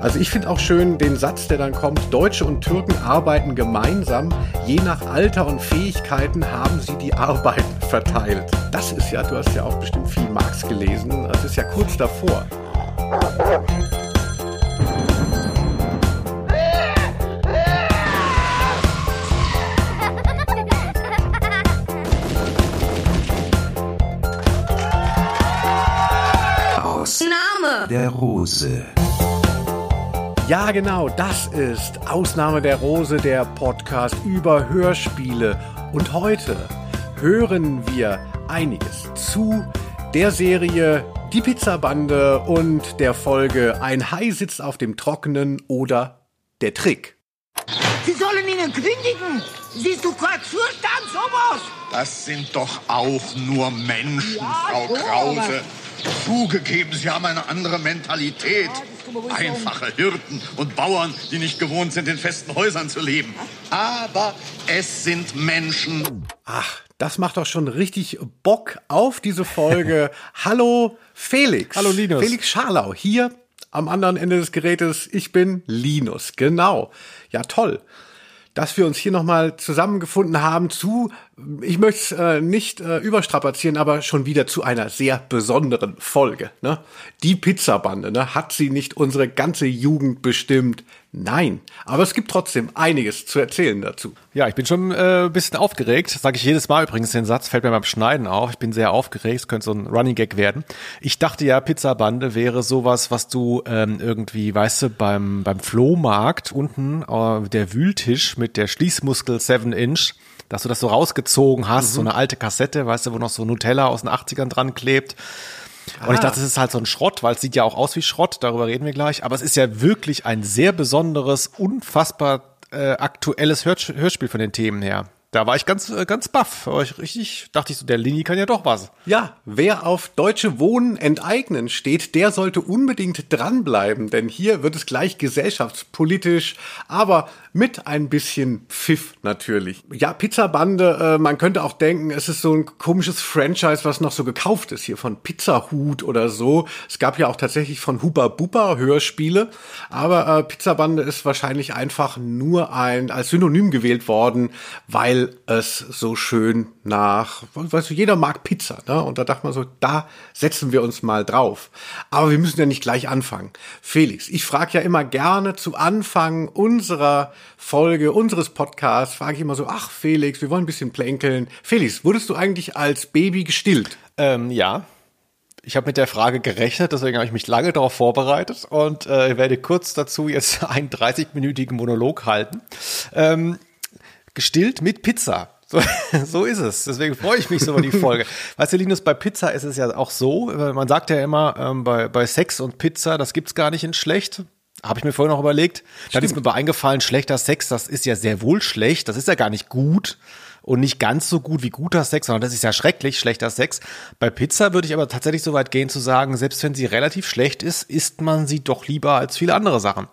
Also ich finde auch schön den Satz, der dann kommt, Deutsche und Türken arbeiten gemeinsam, je nach Alter und Fähigkeiten haben sie die Arbeit verteilt. Das ist ja, du hast ja auch bestimmt viel Marx gelesen, das ist ja kurz davor. Name der Rose. Ja, genau, das ist Ausnahme der Rose, der Podcast über Hörspiele. Und heute hören wir einiges zu der Serie Die Pizzabande und der Folge Ein Hai sitzt auf dem Trockenen oder Der Trick. Sie sollen ihnen kündigen. Siehst du Quatschzustand, sowas? Das sind doch auch nur Menschen, Ja, Frau so, Krause. Zugegeben, Sie haben eine andere Mentalität. Einfache Hirten und Bauern, die nicht gewohnt sind, in festen Häusern zu leben. Aber es sind Menschen. Ach, das macht doch schon richtig Bock auf diese Folge. Hallo Felix. Hallo, Linus. Felix Scharlau hier am anderen Ende des Gerätes. Ich bin Linus, genau. Ja, toll. Dass wir uns hier nochmal zusammengefunden haben zu, ich möchte es äh, nicht äh, überstrapazieren, aber schon wieder zu einer sehr besonderen Folge. Ne? Die Pizzabande, ne? hat sie nicht unsere ganze Jugend bestimmt? Nein, aber es gibt trotzdem einiges zu erzählen dazu. Ja, ich bin schon äh, ein bisschen aufgeregt. Sage ich jedes Mal übrigens den Satz, fällt mir beim Schneiden auf. Ich bin sehr aufgeregt, es könnte so ein Running Gag werden. Ich dachte ja, Pizzabande wäre sowas, was du ähm, irgendwie, weißt du, beim, beim Flohmarkt unten äh, der Wühltisch mit der Schließmuskel 7 Inch, dass du das so rausgezogen hast, so eine alte Kassette, weißt du, wo noch so Nutella aus den 80ern dran klebt. Und ich Ah. dachte, es ist halt so ein Schrott, weil es sieht ja auch aus wie Schrott, darüber reden wir gleich. Aber es ist ja wirklich ein sehr besonderes, unfassbar äh, aktuelles Hör Hörspiel von den Themen her. Da war ich ganz, äh, ganz baff. War ich richtig, dachte ich so, der Lini kann ja doch was. Ja, wer auf deutsche Wohnen enteignen steht, der sollte unbedingt dranbleiben, denn hier wird es gleich gesellschaftspolitisch, aber mit ein bisschen Pfiff natürlich. Ja, Pizzabande, äh, man könnte auch denken, es ist so ein komisches Franchise, was noch so gekauft ist hier von Pizzahut oder so. Es gab ja auch tatsächlich von Huba Buba Hörspiele, aber äh, Pizzabande ist wahrscheinlich einfach nur ein als Synonym gewählt worden, weil es so schön nach, weißt du, jeder mag Pizza, ne? Und da dachte man so, da setzen wir uns mal drauf. Aber wir müssen ja nicht gleich anfangen. Felix, ich frage ja immer gerne zu Anfang unserer Folge, unseres Podcasts, frage ich immer so, ach Felix, wir wollen ein bisschen plänkeln. Felix, wurdest du eigentlich als Baby gestillt? Ähm, ja. Ich habe mit der Frage gerechnet, deswegen habe ich mich lange darauf vorbereitet und äh, werde kurz dazu jetzt einen 30-minütigen Monolog halten. Ähm, gestillt mit Pizza. So, so ist es. Deswegen freue ich mich so über die Folge. Weißt du, Linus, bei Pizza ist es ja auch so, man sagt ja immer, ähm, bei, bei Sex und Pizza, das gibt's gar nicht in schlecht. Habe ich mir vorher noch überlegt. Dann ist mir aber eingefallen, schlechter Sex, das ist ja sehr wohl schlecht. Das ist ja gar nicht gut und nicht ganz so gut wie guter Sex, sondern das ist ja schrecklich, schlechter Sex. Bei Pizza würde ich aber tatsächlich so weit gehen zu sagen, selbst wenn sie relativ schlecht ist, isst man sie doch lieber als viele andere Sachen.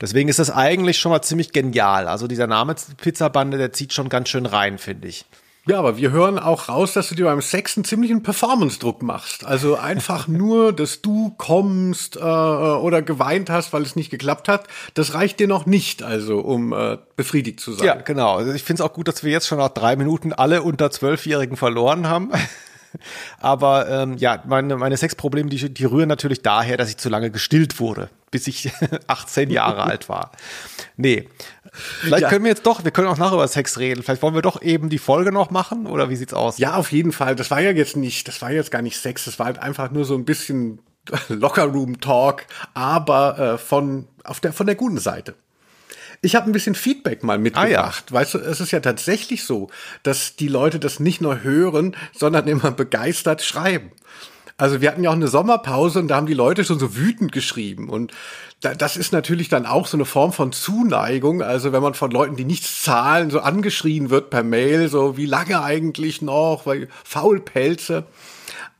Deswegen ist das eigentlich schon mal ziemlich genial. Also dieser Name Pizzabande, der zieht schon ganz schön rein, finde ich. Ja, aber wir hören auch raus, dass du dir beim Sex einen ziemlichen Performance-Druck machst. Also einfach nur, dass du kommst äh, oder geweint hast, weil es nicht geklappt hat, das reicht dir noch nicht, also um äh, befriedigt zu sein. Ja, genau. Also ich finde es auch gut, dass wir jetzt schon nach drei Minuten alle unter Zwölfjährigen verloren haben. Aber ähm, ja, meine, meine Sexprobleme, die, die rühren natürlich daher, dass ich zu lange gestillt wurde, bis ich 18 Jahre alt war. Nee. Vielleicht Ja. können wir jetzt doch, wir können auch nachher über Sex reden. Vielleicht wollen wir doch eben die Folge noch machen oder wie sieht's aus? Ja, auf jeden Fall. Das war ja jetzt nicht, das war jetzt gar nicht Sex, das war halt einfach nur so ein bisschen Lockerroom-Talk, aber äh, von, auf der, von der guten Seite. Ich habe ein bisschen Feedback mal mitgebracht. Weißt du, es ist ja tatsächlich so, dass die Leute das nicht nur hören, sondern immer begeistert schreiben. Also wir hatten ja auch eine Sommerpause und da haben die Leute schon so wütend geschrieben. Und da, das ist natürlich dann auch so eine Form von Zuneigung. Also wenn man von Leuten, die nichts zahlen, so angeschrien wird per Mail, so wie lange eigentlich noch, weil Faulpelze.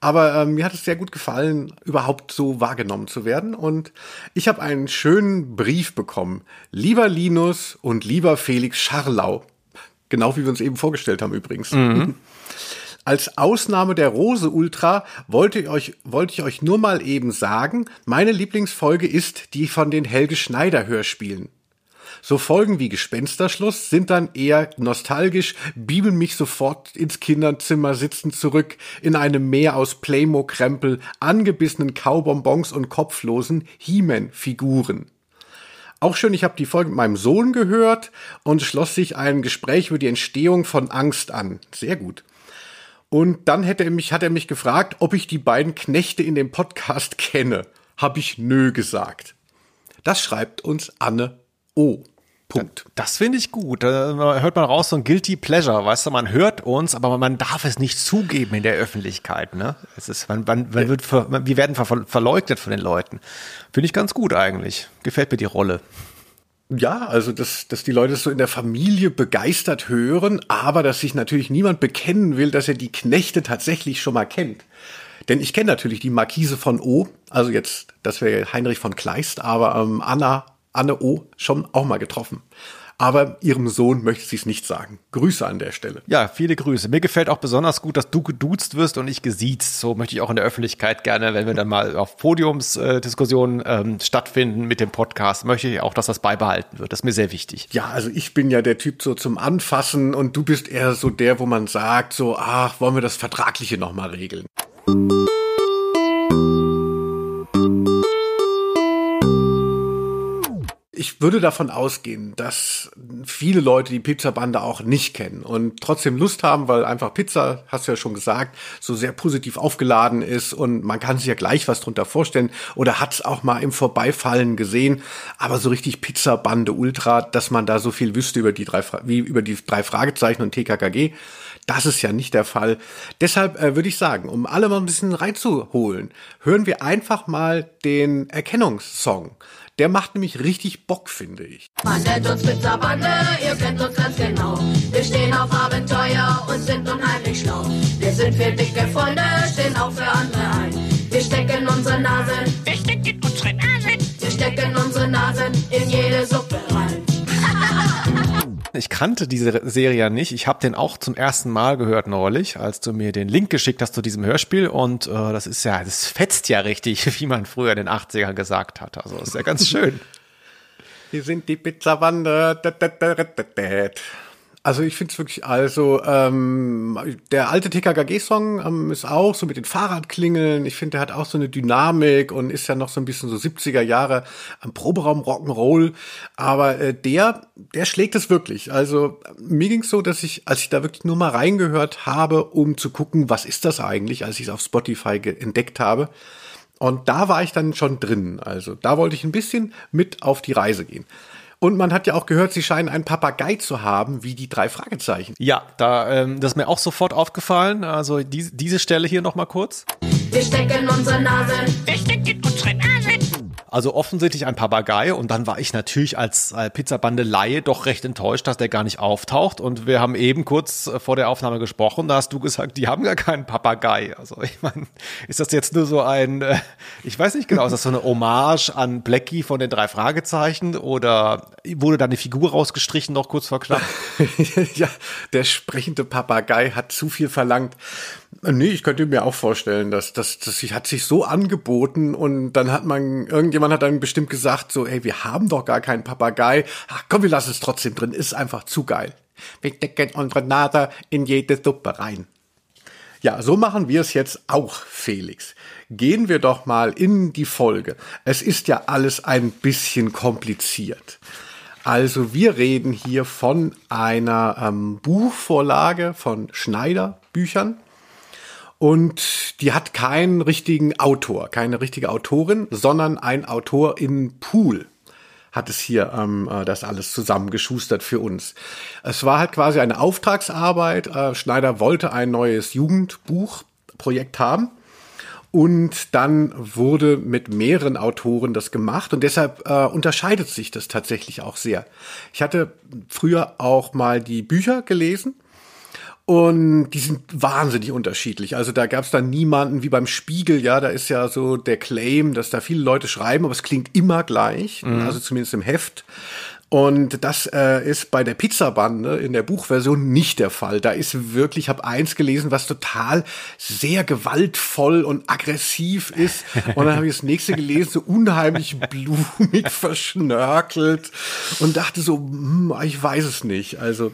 Aber ähm, mir hat es sehr gut gefallen, überhaupt so wahrgenommen zu werden. Und ich habe einen schönen Brief bekommen. Lieber Linus und lieber Felix Scharlau. Genau wie wir uns eben vorgestellt haben übrigens. Als Ausnahme der Rose Ultra wollte ich euch, wollte ich euch nur mal eben sagen, meine Lieblingsfolge ist die von den Helge Schneider Hörspielen. So Folgen wie Gespensterschluss sind dann eher nostalgisch, bibeln mich sofort ins Kinderzimmer sitzen zurück in einem Meer aus Playmo-Krempel, angebissenen Kaubonbons und kopflosen He-Man-Figuren. Auch schön, ich habe die Folge mit meinem Sohn gehört und schloss sich ein Gespräch über die Entstehung von Angst an. Sehr gut. Und dann hätte er mich, hat er mich gefragt, ob ich die beiden Knechte in dem Podcast kenne. Habe ich nö gesagt. Das schreibt uns Anne O. Punkt. Das finde ich gut. Da hört man raus so ein Guilty Pleasure, weißt du, man hört uns, aber man darf es nicht zugeben in der Öffentlichkeit. Ne? Es ist, man, man, man wird ver, wir werden ver, verleugnet von den Leuten. Finde ich ganz gut eigentlich. Gefällt mir die Rolle. Ja, also dass, dass die Leute so in der Familie begeistert hören, aber dass sich natürlich niemand bekennen will, dass er die Knechte tatsächlich schon mal kennt. Denn ich kenne natürlich die Markise von O, also jetzt, das wäre Heinrich von Kleist, aber ähm, Anna Anne O. schon auch mal getroffen. Aber ihrem Sohn möchte sie es nicht sagen. Grüße an der Stelle. Ja, viele Grüße. Mir gefällt auch besonders gut, dass du geduzt wirst und ich gesiezt. So möchte ich auch in der Öffentlichkeit gerne, wenn wir dann mal auf Podiumsdiskussionen äh, ähm, stattfinden mit dem Podcast, möchte ich auch, dass das beibehalten wird. Das ist mir sehr wichtig. Ja, also ich bin ja der Typ so zum Anfassen und du bist eher so der, wo man sagt, so, ach, wollen wir das Vertragliche nochmal regeln. Ich würde davon ausgehen, dass viele Leute die Pizzabande auch nicht kennen und trotzdem Lust haben, weil einfach Pizza, hast du ja schon gesagt, so sehr positiv aufgeladen ist und man kann sich ja gleich was drunter vorstellen oder hat es auch mal im Vorbeifallen gesehen, aber so richtig Pizzabande Ultra, dass man da so viel wüsste über die drei, wie über die drei Fragezeichen und TKKG, das ist ja nicht der Fall. Deshalb äh, würde ich sagen, um alle mal ein bisschen reinzuholen, hören wir einfach mal den Erkennungssong. Der macht nämlich richtig Bock, finde ich. Man nennt uns Bande, ihr kennt uns ganz genau. Wir stehen auf Abenteuer und sind unheimlich schlau. Wir sind für dicke Freunde, stehen auch für andere ein. Wir stecken unsere Nasen, wir stecken unsere Nasen, wir stecken unsere Nasen in jede Suppe rein. Ich kannte diese Serie ja nicht. Ich habe den auch zum ersten Mal gehört neulich, als du mir den Link geschickt hast zu diesem Hörspiel. Und äh, das ist ja, das fetzt ja richtig, wie man früher in den 80ern gesagt hat. Also ist ja ganz schön. Wir sind die Pizzawander. Also ich finde es wirklich, also ähm, der alte TKKG-Song ähm, ist auch so mit den Fahrradklingeln. Ich finde, der hat auch so eine Dynamik und ist ja noch so ein bisschen so 70er Jahre am Proberaum Rock'n'Roll. Aber äh, der, der schlägt es wirklich. Also mir ging es so, dass ich, als ich da wirklich nur mal reingehört habe, um zu gucken, was ist das eigentlich, als ich es auf Spotify entdeckt habe. Und da war ich dann schon drin. Also da wollte ich ein bisschen mit auf die Reise gehen. Und man hat ja auch gehört, sie scheinen einen Papagei zu haben, wie die drei Fragezeichen. Ja, da, ähm, das ist mir auch sofort aufgefallen. Also die, diese Stelle hier nochmal kurz. Wir stecken unsere Nase. Wir stecken unsere Nase. Also offensichtlich ein Papagei und dann war ich natürlich als äh, Pizzabande Laie doch recht enttäuscht, dass der gar nicht auftaucht und wir haben eben kurz äh, vor der Aufnahme gesprochen, da hast du gesagt, die haben gar keinen Papagei. Also ich meine, ist das jetzt nur so ein, äh, ich weiß nicht genau, ist das so eine Hommage an Blackie von den drei Fragezeichen oder wurde da eine Figur rausgestrichen noch kurz vor knapp? ja, der sprechende Papagei hat zu viel verlangt. Nee, ich könnte mir auch vorstellen, dass das, das hat sich so angeboten und dann hat man, irgendjemand hat dann bestimmt gesagt, so, ey, wir haben doch gar keinen Papagei. Ach, komm, wir lassen es trotzdem drin, ist einfach zu geil. Wir decken unsere Nase in jede Suppe rein. Ja, so machen wir es jetzt auch, Felix. Gehen wir doch mal in die Folge. Es ist ja alles ein bisschen kompliziert. Also wir reden hier von einer ähm, Buchvorlage von Schneider Büchern und die hat keinen richtigen Autor, keine richtige Autorin, sondern ein Autor in Pool hat es hier ähm, äh, das alles zusammengeschustert für uns. Es war halt quasi eine Auftragsarbeit. Äh, Schneider wollte ein neues Jugendbuchprojekt haben. Und dann wurde mit mehreren Autoren das gemacht und deshalb äh, unterscheidet sich das tatsächlich auch sehr. Ich hatte früher auch mal die Bücher gelesen Und die sind wahnsinnig unterschiedlich. Also da gab es dann niemanden wie beim Spiegel, ja, da ist ja so der Claim, dass da viele Leute schreiben, aber es klingt immer gleich, mhm. also zumindest im Heft. Und das äh, ist bei der Pizzabande in der Buchversion nicht der Fall. Da ist wirklich, ich habe eins gelesen, was total sehr gewaltvoll und aggressiv ist. Und dann habe ich das nächste gelesen, so unheimlich blumig verschnörkelt und dachte so, hm, ich weiß es nicht. Also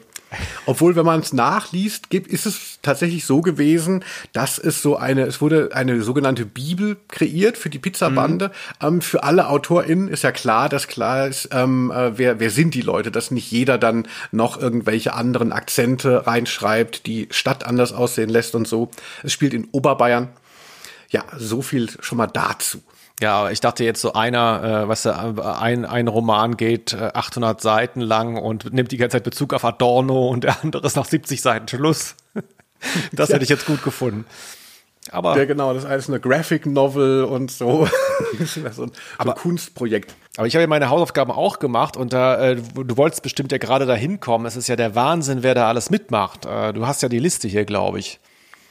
obwohl, wenn man es nachliest, gibt, ist es tatsächlich so gewesen, dass es so eine, es wurde eine sogenannte Bibel kreiert für die Pizzabande. Mhm. Ähm, für alle AutorInnen ist ja klar, dass klar ist, ähm, äh, wer, wer sind die Leute, dass nicht jeder dann noch irgendwelche anderen Akzente reinschreibt, die Stadt anders aussehen lässt und so. Es spielt in Oberbayern. Ja, so viel schon mal dazu. Ja, ich dachte jetzt so einer, äh, was ein, ein Roman geht äh, 800 Seiten lang und nimmt die ganze Zeit Bezug auf Adorno und der andere ist nach 70 Seiten Schluss. das ja. hätte ich jetzt gut gefunden. Aber ja, genau, das ist alles eine Graphic Novel und so. so ein, aber, ein Kunstprojekt. Aber ich habe ja meine Hausaufgaben auch gemacht und da, äh, du wolltest bestimmt ja gerade da hinkommen. Es ist ja der Wahnsinn, wer da alles mitmacht. Äh, du hast ja die Liste hier, glaube ich.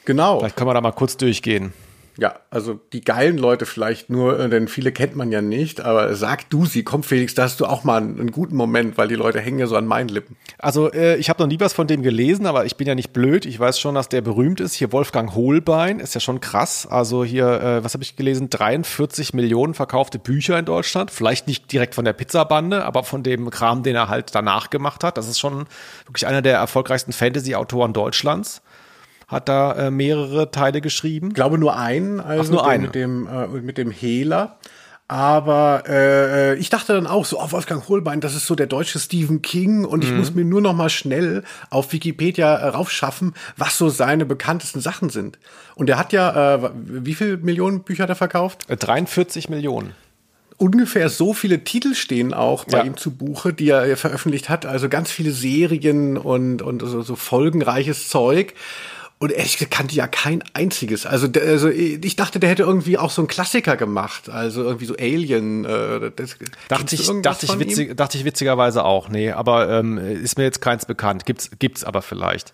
Genau. Vielleicht können wir da mal kurz durchgehen. Ja, also die geilen Leute vielleicht nur, äh, denn viele kennt man ja nicht, aber sag du sie, komm Felix, da hast du auch mal einen, guten Moment, weil die Leute hängen ja so an meinen Lippen. Also äh, ich habe noch nie was von dem gelesen, aber ich bin ja nicht blöd. Ich weiß schon, dass der berühmt ist. Hier Wolfgang Hohlbein ist ja schon krass. Also hier, äh, was habe ich gelesen? 43 Millionen verkaufte Bücher in Deutschland. Vielleicht nicht direkt von der Pizzabande, aber von dem Kram, den er halt danach gemacht hat. Das ist schon wirklich einer der erfolgreichsten Fantasy-Autoren Deutschlands hat da äh, mehrere Teile geschrieben. Ich glaube nur einen, also Ach, nur einen. mit dem äh, mit dem Hehler. Aber äh, ich dachte dann auch so, oh, Wolfgang Holbein, das ist so der deutsche Stephen King und ich mhm. muss mir nur noch mal schnell auf Wikipedia äh, raufschaffen, was so seine bekanntesten Sachen sind. Und er hat ja, äh, wie viel Millionen Bücher hat er verkauft? 43 äh, Millionen ungefähr so viele Titel stehen auch bei ja. ihm zu Buche, die er veröffentlicht hat. Also ganz viele Serien und, und so, so folgenreiches Zeug. Und ehrlich gesagt kannte ja kein einziges. Also, also ich dachte, der hätte irgendwie auch so einen Klassiker gemacht. Also irgendwie so Alien. Äh, das, dachte, ich, dachte, ich witzig, dachte ich witzigerweise auch. Nee, aber ähm, ist mir jetzt keins bekannt. Gibt's, gibt's aber vielleicht.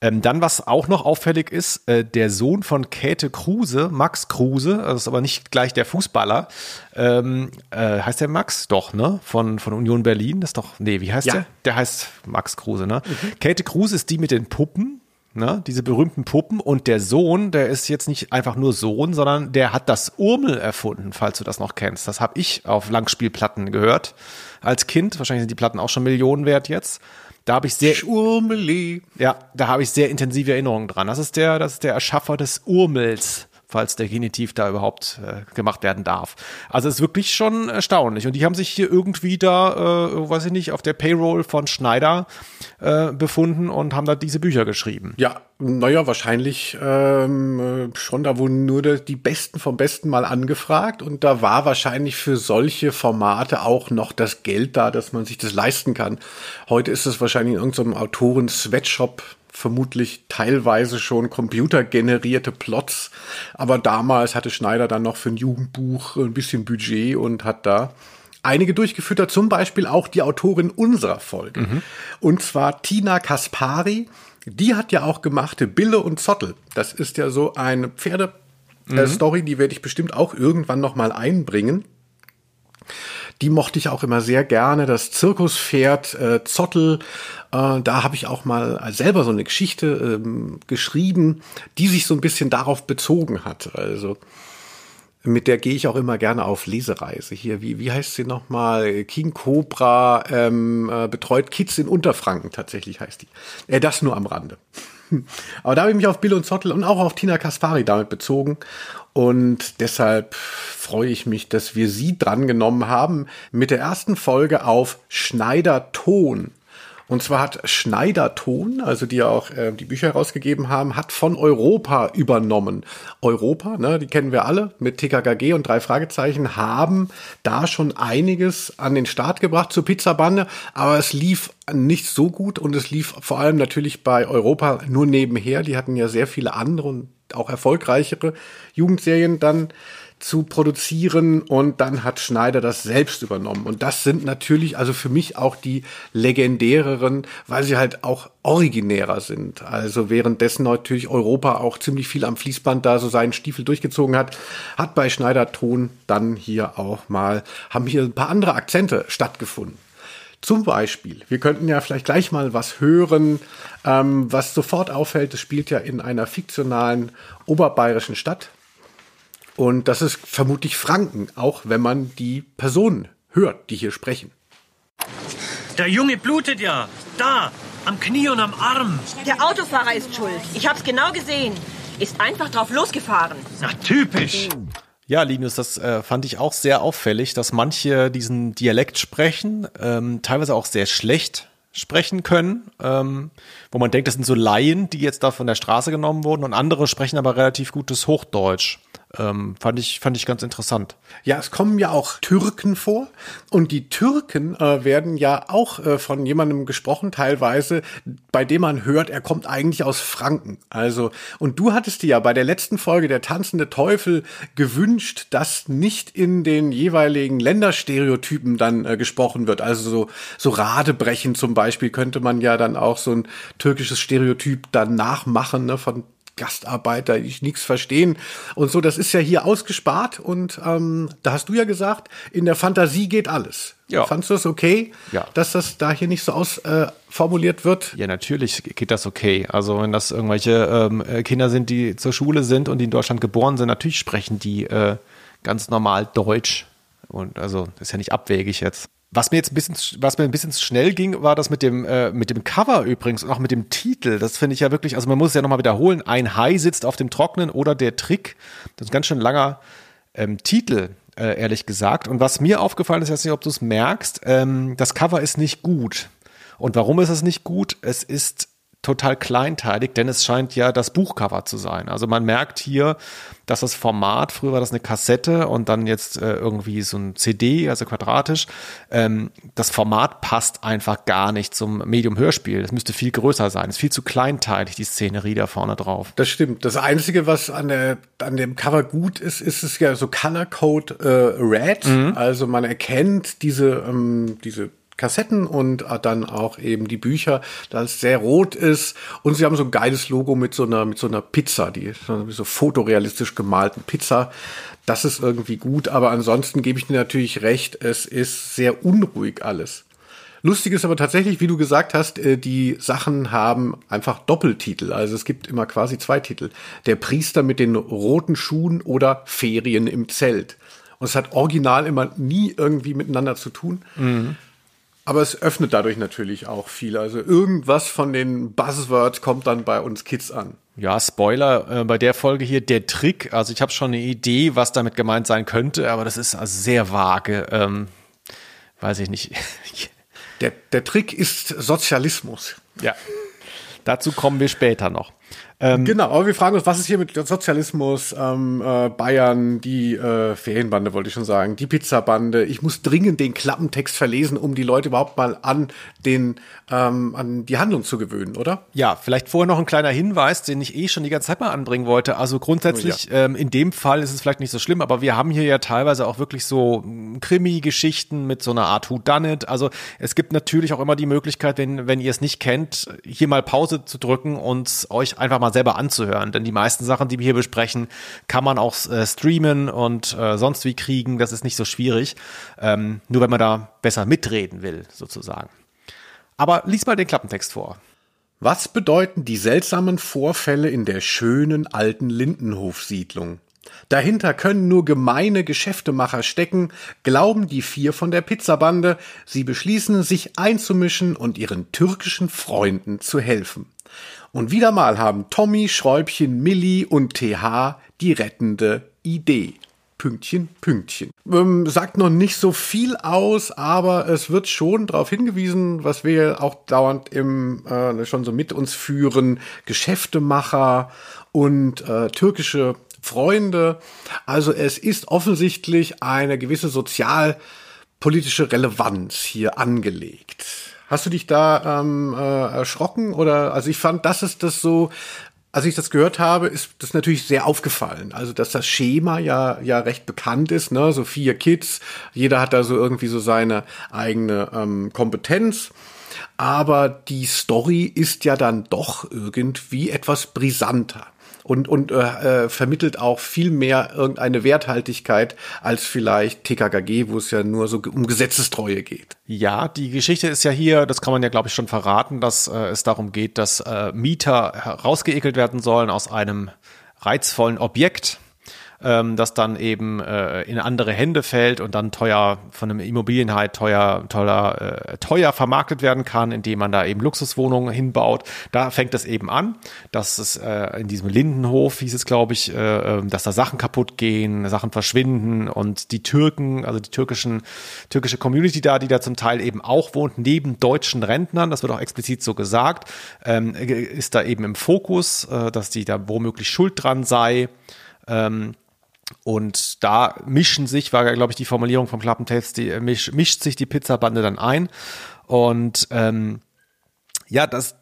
Ähm, dann, was auch noch auffällig ist, äh, der Sohn von Käthe Kruse, Max Kruse, das ist aber nicht gleich der Fußballer, ähm, äh, heißt der Max? Doch, ne? Von, von Union Berlin, das ist doch, nee, wie heißt ja. der? Der heißt Max Kruse, ne? Mhm. Käthe Kruse ist die mit den Puppen, ne? diese berühmten Puppen. Und der Sohn, der ist jetzt nicht einfach nur Sohn, sondern der hat das Urmel erfunden, falls du das noch kennst. Das habe ich auf Langspielplatten gehört als Kind. Wahrscheinlich sind die Platten auch schon Millionen wert jetzt. Da habe ich sehr Urmeli. Ja, da habe ich sehr intensive Erinnerungen dran. Das ist der, das ist der Erschaffer des Urmels falls der Genitiv da überhaupt äh, gemacht werden darf. Also es ist wirklich schon erstaunlich. Und die haben sich hier irgendwie da, äh, weiß ich nicht, auf der Payroll von Schneider äh, befunden und haben da diese Bücher geschrieben. Ja, naja, wahrscheinlich ähm, äh, schon. Da wurden nur die Besten vom Besten mal angefragt und da war wahrscheinlich für solche Formate auch noch das Geld da, dass man sich das leisten kann. Heute ist es wahrscheinlich in irgendeinem Autoren-Sweatshop vermutlich teilweise schon computergenerierte Plots. Aber damals hatte Schneider dann noch für ein Jugendbuch ein bisschen Budget und hat da einige durchgeführt, zum Beispiel auch die Autorin unserer Folge. Mhm. Und zwar Tina Kaspari. Die hat ja auch gemacht Bille und Zottel. Das ist ja so eine Pferde-Story, mhm. die werde ich bestimmt auch irgendwann noch mal einbringen. Die mochte ich auch immer sehr gerne. Das Zirkuspferd äh, Zottel äh, da habe ich auch mal selber so eine Geschichte ähm, geschrieben, die sich so ein bisschen darauf bezogen hat. Also mit der gehe ich auch immer gerne auf Lesereise. Hier, wie, wie heißt sie nochmal? King Cobra ähm, äh, betreut Kids in Unterfranken, tatsächlich heißt die. Äh, das nur am Rande. Aber da habe ich mich auf Bill und Zottel und auch auf Tina Kaspari damit bezogen. Und deshalb freue ich mich, dass wir sie drangenommen haben mit der ersten Folge auf Schneider Ton. Und zwar hat Schneider Ton, also die ja auch äh, die Bücher herausgegeben haben, hat von Europa übernommen. Europa, ne, die kennen wir alle mit TKKG und drei Fragezeichen, haben da schon einiges an den Start gebracht zur Pizzabande, aber es lief nicht so gut und es lief vor allem natürlich bei Europa nur nebenher. Die hatten ja sehr viele andere und auch erfolgreichere Jugendserien dann zu produzieren und dann hat Schneider das selbst übernommen. Und das sind natürlich also für mich auch die legendäreren, weil sie halt auch originärer sind. Also währenddessen natürlich Europa auch ziemlich viel am Fließband da so seinen Stiefel durchgezogen hat, hat bei Schneider Ton dann hier auch mal, haben hier ein paar andere Akzente stattgefunden. Zum Beispiel, wir könnten ja vielleicht gleich mal was hören, ähm, was sofort auffällt. Es spielt ja in einer fiktionalen oberbayerischen Stadt. Und das ist vermutlich Franken, auch wenn man die Personen hört, die hier sprechen. Der Junge blutet ja. Da, am Knie und am Arm. Der Autofahrer ist schuld. Ich hab's genau gesehen. Ist einfach drauf losgefahren. Na, typisch. Ja, Linus, das äh, fand ich auch sehr auffällig, dass manche diesen Dialekt sprechen, ähm, teilweise auch sehr schlecht sprechen können, ähm, wo man denkt, das sind so Laien, die jetzt da von der Straße genommen wurden und andere sprechen aber relativ gutes Hochdeutsch. Ähm, fand ich fand ich ganz interessant. Ja, es kommen ja auch Türken vor und die Türken äh, werden ja auch äh, von jemandem gesprochen, teilweise, bei dem man hört, er kommt eigentlich aus Franken. Also und du hattest dir ja bei der letzten Folge der tanzende Teufel gewünscht, dass nicht in den jeweiligen Länderstereotypen dann äh, gesprochen wird. Also so so Radebrechen zum Beispiel könnte man ja dann auch so ein türkisches Stereotyp dann nachmachen ne, von Gastarbeiter, die nichts verstehen und so. Das ist ja hier ausgespart und ähm, da hast du ja gesagt, in der Fantasie geht alles. Ja. Fandst du es okay, Ja. dass das da hier nicht so ausformuliert äh, wird? Ja, natürlich geht das okay. Also wenn das irgendwelche ähm, äh, Kinder sind, die zur Schule sind und die in Deutschland geboren sind, natürlich sprechen die äh, ganz normal Deutsch. Und also das ist ja nicht abwegig jetzt. Was mir jetzt ein bisschen, was mir ein bisschen schnell ging, war das mit dem, äh, mit dem Cover übrigens und auch mit dem Titel. Das finde ich ja wirklich, also man muss es ja nochmal wiederholen. Ein Hai sitzt auf dem Trocknen oder der Trick. Das ist ein ganz schön langer ähm, Titel, äh, ehrlich gesagt. Und was mir aufgefallen ist, ich weiß nicht, ob du es merkst, ähm, das Cover ist nicht gut. Und warum ist es nicht gut? Es ist total kleinteilig, denn es scheint ja das Buchcover zu sein. Also man merkt hier, dass das Format, früher war das eine Kassette und dann jetzt äh, irgendwie so ein CD, also quadratisch, ähm, das Format passt einfach gar nicht zum Medium-Hörspiel. Das müsste viel größer sein. Es ist viel zu kleinteilig, die Szenerie da vorne drauf. Das stimmt. Das Einzige, was an, der, an dem Cover gut ist, ist es ja so Color Code äh, Red. Also man erkennt diese, ähm, diese Kassetten und äh, dann auch eben die Bücher, da es sehr rot ist. Und sie haben so ein geiles Logo mit so einer, mit so einer Pizza, die so fotorealistisch gemalten Pizza. Das ist irgendwie gut, aber ansonsten gebe ich dir natürlich recht, es ist sehr unruhig alles. Lustig ist aber tatsächlich, wie du gesagt hast, äh, die Sachen haben einfach Doppeltitel. Also es gibt immer quasi zwei Titel. Der Priester mit den roten Schuhen oder Ferien im Zelt. Und es hat original immer nie irgendwie miteinander zu tun. Aber es öffnet dadurch natürlich auch viel. Also irgendwas von den Buzzwords kommt dann bei uns Kids an. Ja, Spoiler äh, bei der Folge hier, der Trick. Also ich habe schon eine Idee, was damit gemeint sein könnte, aber das ist also sehr vage. Ähm, weiß ich nicht. Der, der Trick ist Sozialismus. ja. Dazu kommen wir später noch. Ähm, Genau, aber wir fragen uns, was ist hier mit Sozialismus, ähm, äh, Bayern, die äh, Ferienbande wollte ich schon sagen, die Pizzabande. Ich muss dringend den Klappentext verlesen, um die Leute überhaupt mal an den ähm, an die Handlung zu gewöhnen, oder? Ja, vielleicht vorher noch ein kleiner Hinweis, den ich eh schon die ganze Zeit mal anbringen wollte. Also grundsätzlich, ähm, in dem Fall ist es vielleicht nicht so schlimm, aber wir haben hier ja teilweise auch wirklich so mm, Krimi-Geschichten mit so einer Art Who Done It. Also es gibt natürlich auch immer die Möglichkeit, wenn, wenn ihr es nicht kennt, hier mal Pause zu drücken und euch einfach mal selber anzuhören. Denn die meisten Sachen, die wir hier besprechen, kann man auch äh, streamen und äh, sonst wie kriegen. Das ist nicht so schwierig. Ähm, nur wenn man da besser mitreden will, sozusagen. Aber lies mal den Klappentext vor. Was bedeuten die seltsamen Vorfälle in der schönen alten Lindenhofsiedlung? Dahinter können nur gemeine Geschäftemacher stecken, glauben die vier von der Pizzabande. Sie beschließen, sich einzumischen und ihren türkischen Freunden zu helfen. Und wieder mal haben Tommy, Schräubchen, Milli und TH die rettende Idee. Pünktchen, Pünktchen. Ähm, sagt noch nicht so viel aus, aber es wird schon darauf hingewiesen, was wir auch dauernd im äh, schon so mit uns führen, Geschäftemacher und äh, türkische Freunde. Also es ist offensichtlich eine gewisse sozialpolitische Relevanz hier angelegt. Hast du dich da ähm, äh, erschrocken oder also ich fand, das ist das so als ich das gehört habe, ist das natürlich sehr aufgefallen. Also, dass das Schema ja, ja recht bekannt ist, ne? So vier Kids, jeder hat da so irgendwie so seine eigene ähm, Kompetenz. Aber die Story ist ja dann doch irgendwie etwas brisanter und, und äh, äh, vermittelt auch viel mehr irgendeine Werthaltigkeit als vielleicht TKKG, wo es ja nur so um Gesetzestreue geht. Ja, die Geschichte ist ja hier, das kann man ja glaube ich schon verraten, dass äh, es darum geht, dass äh, Mieter herausgeekelt werden sollen aus einem reizvollen Objekt ähm, das dann eben äh, in andere Hände fällt und dann teuer von einem Immobilienheit teuer, teuer, äh, teuer vermarktet werden kann, indem man da eben Luxuswohnungen hinbaut. Da fängt es eben an, dass es äh, in diesem Lindenhof hieß es, glaube ich, äh, ähm, dass da Sachen kaputt gehen, Sachen verschwinden und die Türken, also die türkischen, türkische Community da, die da zum Teil eben auch wohnt, neben deutschen Rentnern, das wird auch explizit so gesagt, ähm, ist da eben im Fokus, äh, dass die da womöglich schuld dran sei. Ähm, und da mischen sich, war glaube ich die Formulierung vom Klappentext, die misch, mischt sich die Pizzabande dann ein. Und ähm, ja, das,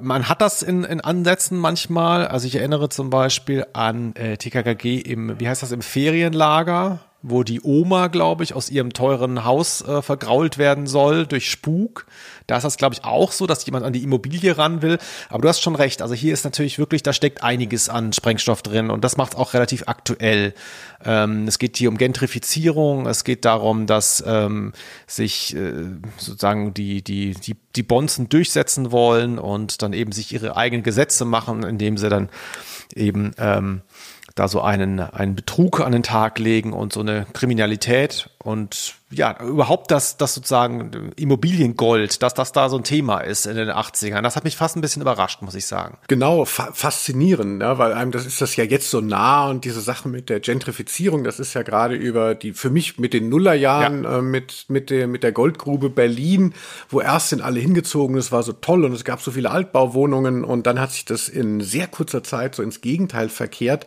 man hat das in, in Ansätzen manchmal. Also ich erinnere zum Beispiel an äh, TKKG im, wie heißt das, im Ferienlager, wo die Oma, glaube ich, aus ihrem teuren Haus äh, vergrault werden soll durch Spuk. Da ist das, glaube ich, auch so, dass jemand an die Immobilie ran will. Aber du hast schon recht. Also hier ist natürlich wirklich, da steckt einiges an Sprengstoff drin und das macht es auch relativ aktuell. Ähm, es geht hier um Gentrifizierung. Es geht darum, dass ähm, sich äh, sozusagen die, die, die, die Bonzen durchsetzen wollen und dann eben sich ihre eigenen Gesetze machen, indem sie dann eben ähm, da so einen, einen Betrug an den Tag legen und so eine Kriminalität und ja, überhaupt das, das sozusagen Immobiliengold, dass das da so ein Thema ist in den 80ern. Das hat mich fast ein bisschen überrascht, muss ich sagen. Genau, fa faszinierend, ne? weil einem das ist das ja jetzt so nah und diese Sache mit der Gentrifizierung, das ist ja gerade über die, für mich mit den Nullerjahren, ja. äh, mit, mit der, mit der Goldgrube Berlin, wo erst sind alle hingezogen, es war so toll und es gab so viele Altbauwohnungen und dann hat sich das in sehr kurzer Zeit so ins Gegenteil verkehrt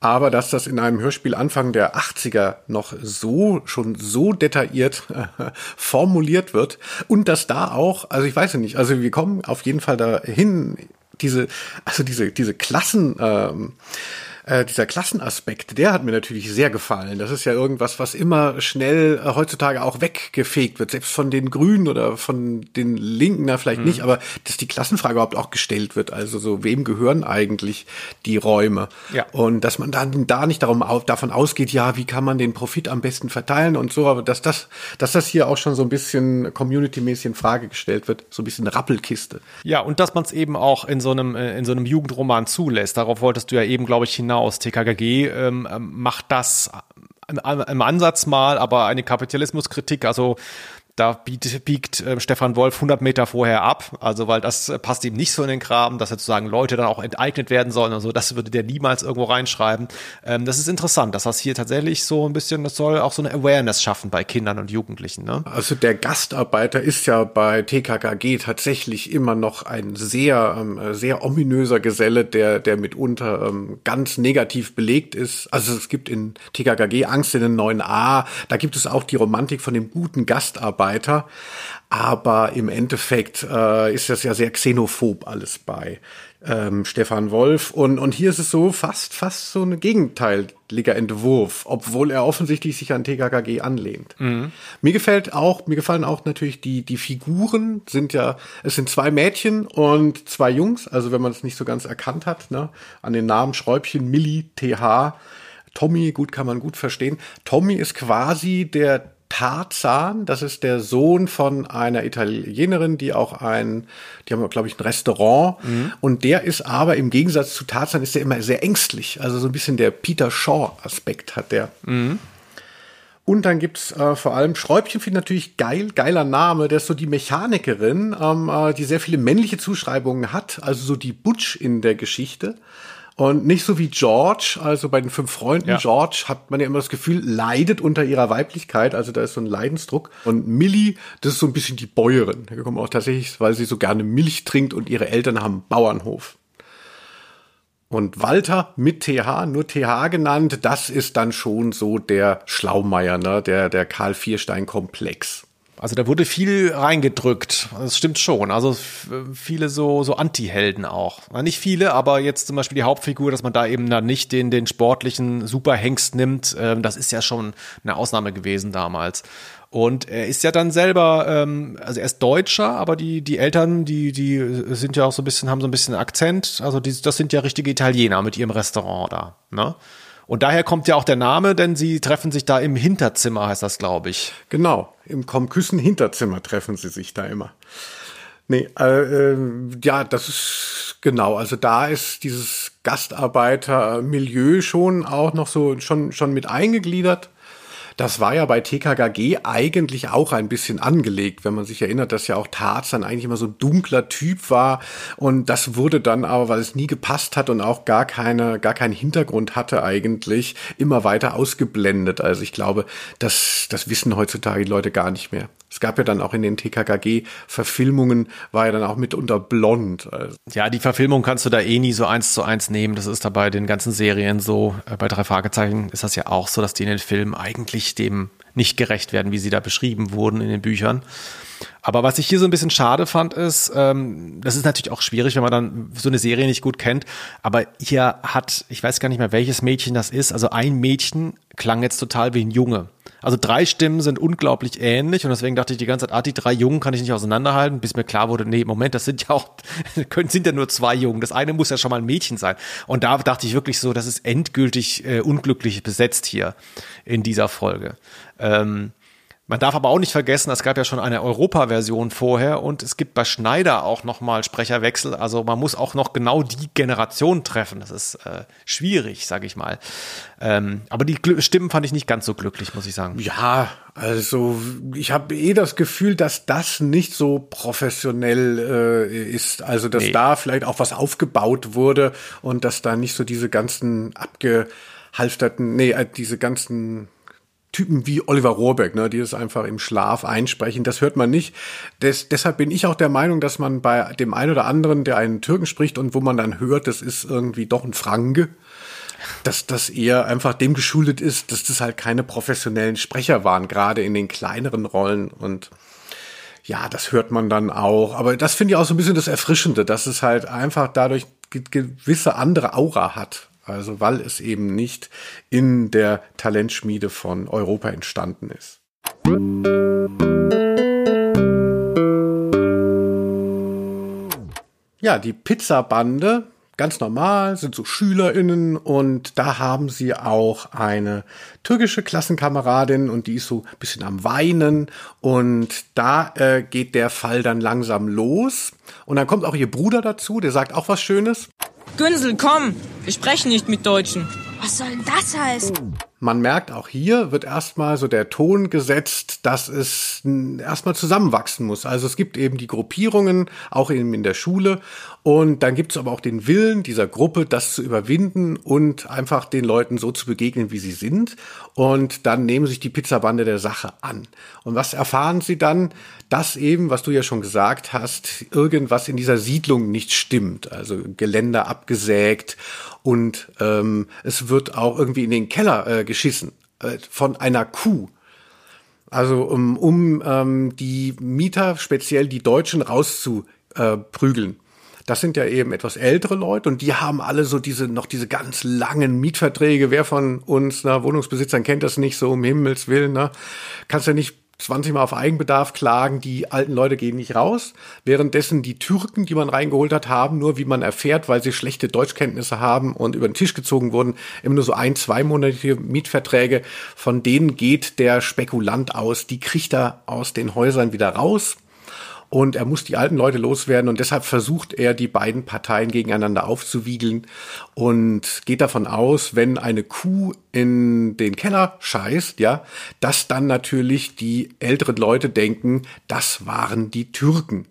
aber dass das in einem Hörspiel Anfang der 80er noch so, schon so detailliert formuliert wird und dass da auch, also ich weiß nicht, also wir kommen auf jeden Fall dahin, diese, also diese, diese Klassen, ähm, äh, dieser Klassenaspekt, der hat mir natürlich sehr gefallen. Das ist ja irgendwas, was immer schnell äh, heutzutage auch weggefegt wird, selbst von den Grünen oder von den Linken, na vielleicht mhm. nicht, aber dass die Klassenfrage überhaupt auch gestellt wird. Also so, wem gehören eigentlich die Räume? Ja. Und dass man dann da nicht darum, davon ausgeht, ja, wie kann man den Profit am besten verteilen und so, aber dass das, dass das hier auch schon so ein bisschen community-mäßig in Frage gestellt wird, so ein bisschen Rappelkiste. Ja, und dass man es eben auch in so einem, äh, in so einem Jugendroman zulässt. Darauf wolltest du ja eben, glaube ich, hinaus aus TKKG ähm, macht das im, im Ansatz mal, aber eine Kapitalismuskritik, also da biegt, biegt äh, Stefan Wolf 100 Meter vorher ab, also weil das äh, passt ihm nicht so in den Kram, dass sozusagen Leute dann auch enteignet werden sollen und so, das würde der niemals irgendwo reinschreiben. Ähm, das ist interessant, dass das hier tatsächlich so ein bisschen, das soll auch so eine Awareness schaffen bei Kindern und Jugendlichen. Ne? Also der Gastarbeiter ist ja bei TKKG tatsächlich immer noch ein sehr, ähm, sehr ominöser Geselle, der, der mitunter ähm, ganz negativ belegt ist. Also es gibt in TKKG Angst in den 9a, da gibt es auch die Romantik von dem guten Gastarbeiter weiter. Aber im Endeffekt äh, ist das ja sehr xenophob alles bei ähm, Stefan Wolf. Und, und hier ist es so fast, fast so ein gegenteiliger Entwurf, obwohl er offensichtlich sich an TKKG anlehnt. Mhm. Mir gefällt auch, mir gefallen auch natürlich die, die Figuren sind ja, es sind zwei Mädchen und zwei Jungs, also wenn man es nicht so ganz erkannt hat, ne, an den Namen Schräubchen, Milli, TH, Tommy, gut kann man gut verstehen. Tommy ist quasi der Tarzan, das ist der Sohn von einer Italienerin, die auch ein, die haben, glaube ich, ein Restaurant. Mhm. Und der ist aber im Gegensatz zu Tarzan ist der immer sehr ängstlich. Also so ein bisschen der Peter Shaw-Aspekt hat der. Mhm. Und dann gibt's äh, vor allem Schräubchen, finde natürlich geil, geiler Name. Der ist so die Mechanikerin, ähm, äh, die sehr viele männliche Zuschreibungen hat, also so die Butch in der Geschichte. Und nicht so wie George, also bei den fünf Freunden ja. George hat man ja immer das Gefühl, leidet unter ihrer Weiblichkeit, also da ist so ein Leidensdruck. Und Millie, das ist so ein bisschen die Bäuerin. Da kommt auch tatsächlich, weil sie so gerne Milch trinkt und ihre Eltern haben einen Bauernhof. Und Walter mit TH, nur TH genannt, das ist dann schon so der Schlaumeier, ne? der, der Karl Vierstein-Komplex. Also da wurde viel reingedrückt. Das stimmt schon. Also viele so, so Anti-Helden auch. Nicht viele, aber jetzt zum Beispiel die Hauptfigur, dass man da eben dann nicht den, den sportlichen Superhengst nimmt, ähm, das ist ja schon eine Ausnahme gewesen damals. Und er ist ja dann selber, ähm, also er ist Deutscher, aber die, die Eltern, die, die sind ja auch so ein bisschen, haben so ein bisschen Akzent. Also die, das sind ja richtige Italiener mit ihrem Restaurant da. Ne? Und daher kommt ja auch der Name, denn sie treffen sich da im Hinterzimmer, heißt das, glaube ich. Genau, im Komküssen Hinterzimmer treffen sie sich da immer. Nee, äh, äh, ja, das ist genau. Also da ist dieses Gastarbeitermilieu schon auch noch so schon schon mit eingegliedert. Das war ja bei TKKG eigentlich auch ein bisschen angelegt, wenn man sich erinnert, dass ja auch Tarzan eigentlich immer so ein dunkler Typ war und das wurde dann aber, weil es nie gepasst hat und auch gar keine, gar keinen Hintergrund hatte eigentlich, immer weiter ausgeblendet. Also ich glaube, das, das wissen heutzutage die Leute gar nicht mehr. Es gab ja dann auch in den TKKG-Verfilmungen, war ja dann auch mitunter blond. Also. Ja, die Verfilmung kannst du da eh nie so eins zu eins nehmen. Das ist da bei den ganzen Serien so. Äh, bei drei Fragezeichen ist das ja auch so, dass die in den Filmen eigentlich dem nicht gerecht werden, wie sie da beschrieben wurden in den Büchern. Aber was ich hier so ein bisschen schade fand, ist, ähm, das ist natürlich auch schwierig, wenn man dann so eine Serie nicht gut kennt. Aber hier hat, ich weiß gar nicht mehr, welches Mädchen das ist. Also ein Mädchen klang jetzt total wie ein Junge. Also drei Stimmen sind unglaublich ähnlich und deswegen dachte ich die ganze Zeit, ah, die drei Jungen kann ich nicht auseinanderhalten, bis mir klar wurde, nee, Moment, das sind ja auch, sind ja nur zwei Jungen. Das eine muss ja schon mal ein Mädchen sein. Und da dachte ich wirklich so, das ist endgültig äh, unglücklich besetzt hier in dieser Folge. Ähm, man darf aber auch nicht vergessen, es gab ja schon eine Europa-Version vorher und es gibt bei Schneider auch nochmal Sprecherwechsel. Also man muss auch noch genau die Generation treffen. Das ist äh, schwierig, sage ich mal. Ähm, aber die Gl Stimmen fand ich nicht ganz so glücklich, muss ich sagen. Ja, also ich habe eh das Gefühl, dass das nicht so professionell äh, ist. Also dass nee. da vielleicht auch was aufgebaut wurde und dass da nicht so diese ganzen abgehalfterten, nee, äh, diese ganzen Typen wie Oliver Rohrbeck, ne, die es einfach im Schlaf einsprechen. Das hört man nicht. Des, deshalb bin ich auch der Meinung, dass man bei dem einen oder anderen, der einen Türken spricht und wo man dann hört, das ist irgendwie doch ein Franke, dass das eher einfach dem geschuldet ist, dass das halt keine professionellen Sprecher waren, gerade in den kleineren Rollen und ja, das hört man dann auch. Aber das finde ich auch so ein bisschen das Erfrischende, dass es halt einfach dadurch gewisse andere Aura hat. Also weil es eben nicht in der Talentschmiede von Europa entstanden ist. Ja, die Pizzabande, ganz normal, sind so SchülerInnen und da haben sie auch eine türkische Klassenkameradin und die ist so ein bisschen am Weinen und da äh, geht der Fall dann langsam los und dann kommt auch ihr Bruder dazu, der sagt auch was Schönes. Günsel, komm! Wir sprechen nicht mit Deutschen. Was soll denn das heißen? Man merkt auch hier wird erstmal so der Ton gesetzt, dass es erstmal zusammenwachsen muss. Also es gibt eben die Gruppierungen, auch eben in der Schule. Und dann gibt es aber auch den Willen dieser Gruppe, das zu überwinden und einfach den Leuten so zu begegnen, wie sie sind. Und dann nehmen sich die Pizzabande der Sache an. Und was erfahren sie dann? Dass eben, was du ja schon gesagt hast, irgendwas in dieser Siedlung nicht stimmt. Also Geländer abgesägt und ähm, es wird auch irgendwie in den Keller äh, geschissen äh, von einer Kuh. Also um, um ähm, die Mieter, speziell die Deutschen, rauszuprügeln. Das sind ja eben etwas ältere Leute und die haben alle so diese noch diese ganz langen Mietverträge. Wer von uns na, Wohnungsbesitzern kennt das nicht so um Himmels willen? Ne? Kannst ja nicht 20 Mal auf Eigenbedarf klagen, die alten Leute gehen nicht raus. Währenddessen die Türken, die man reingeholt hat, haben nur, wie man erfährt, weil sie schlechte Deutschkenntnisse haben und über den Tisch gezogen wurden, immer nur so ein, zweimonatige Mietverträge. Von denen geht der Spekulant aus. Die kriegt er aus den Häusern wieder raus und er muss die alten Leute loswerden und deshalb versucht er, die beiden Parteien gegeneinander aufzuwiegeln und geht davon aus, wenn eine Kuh in den Keller scheißt, ja, dass dann natürlich die älteren Leute denken, das waren die Türken.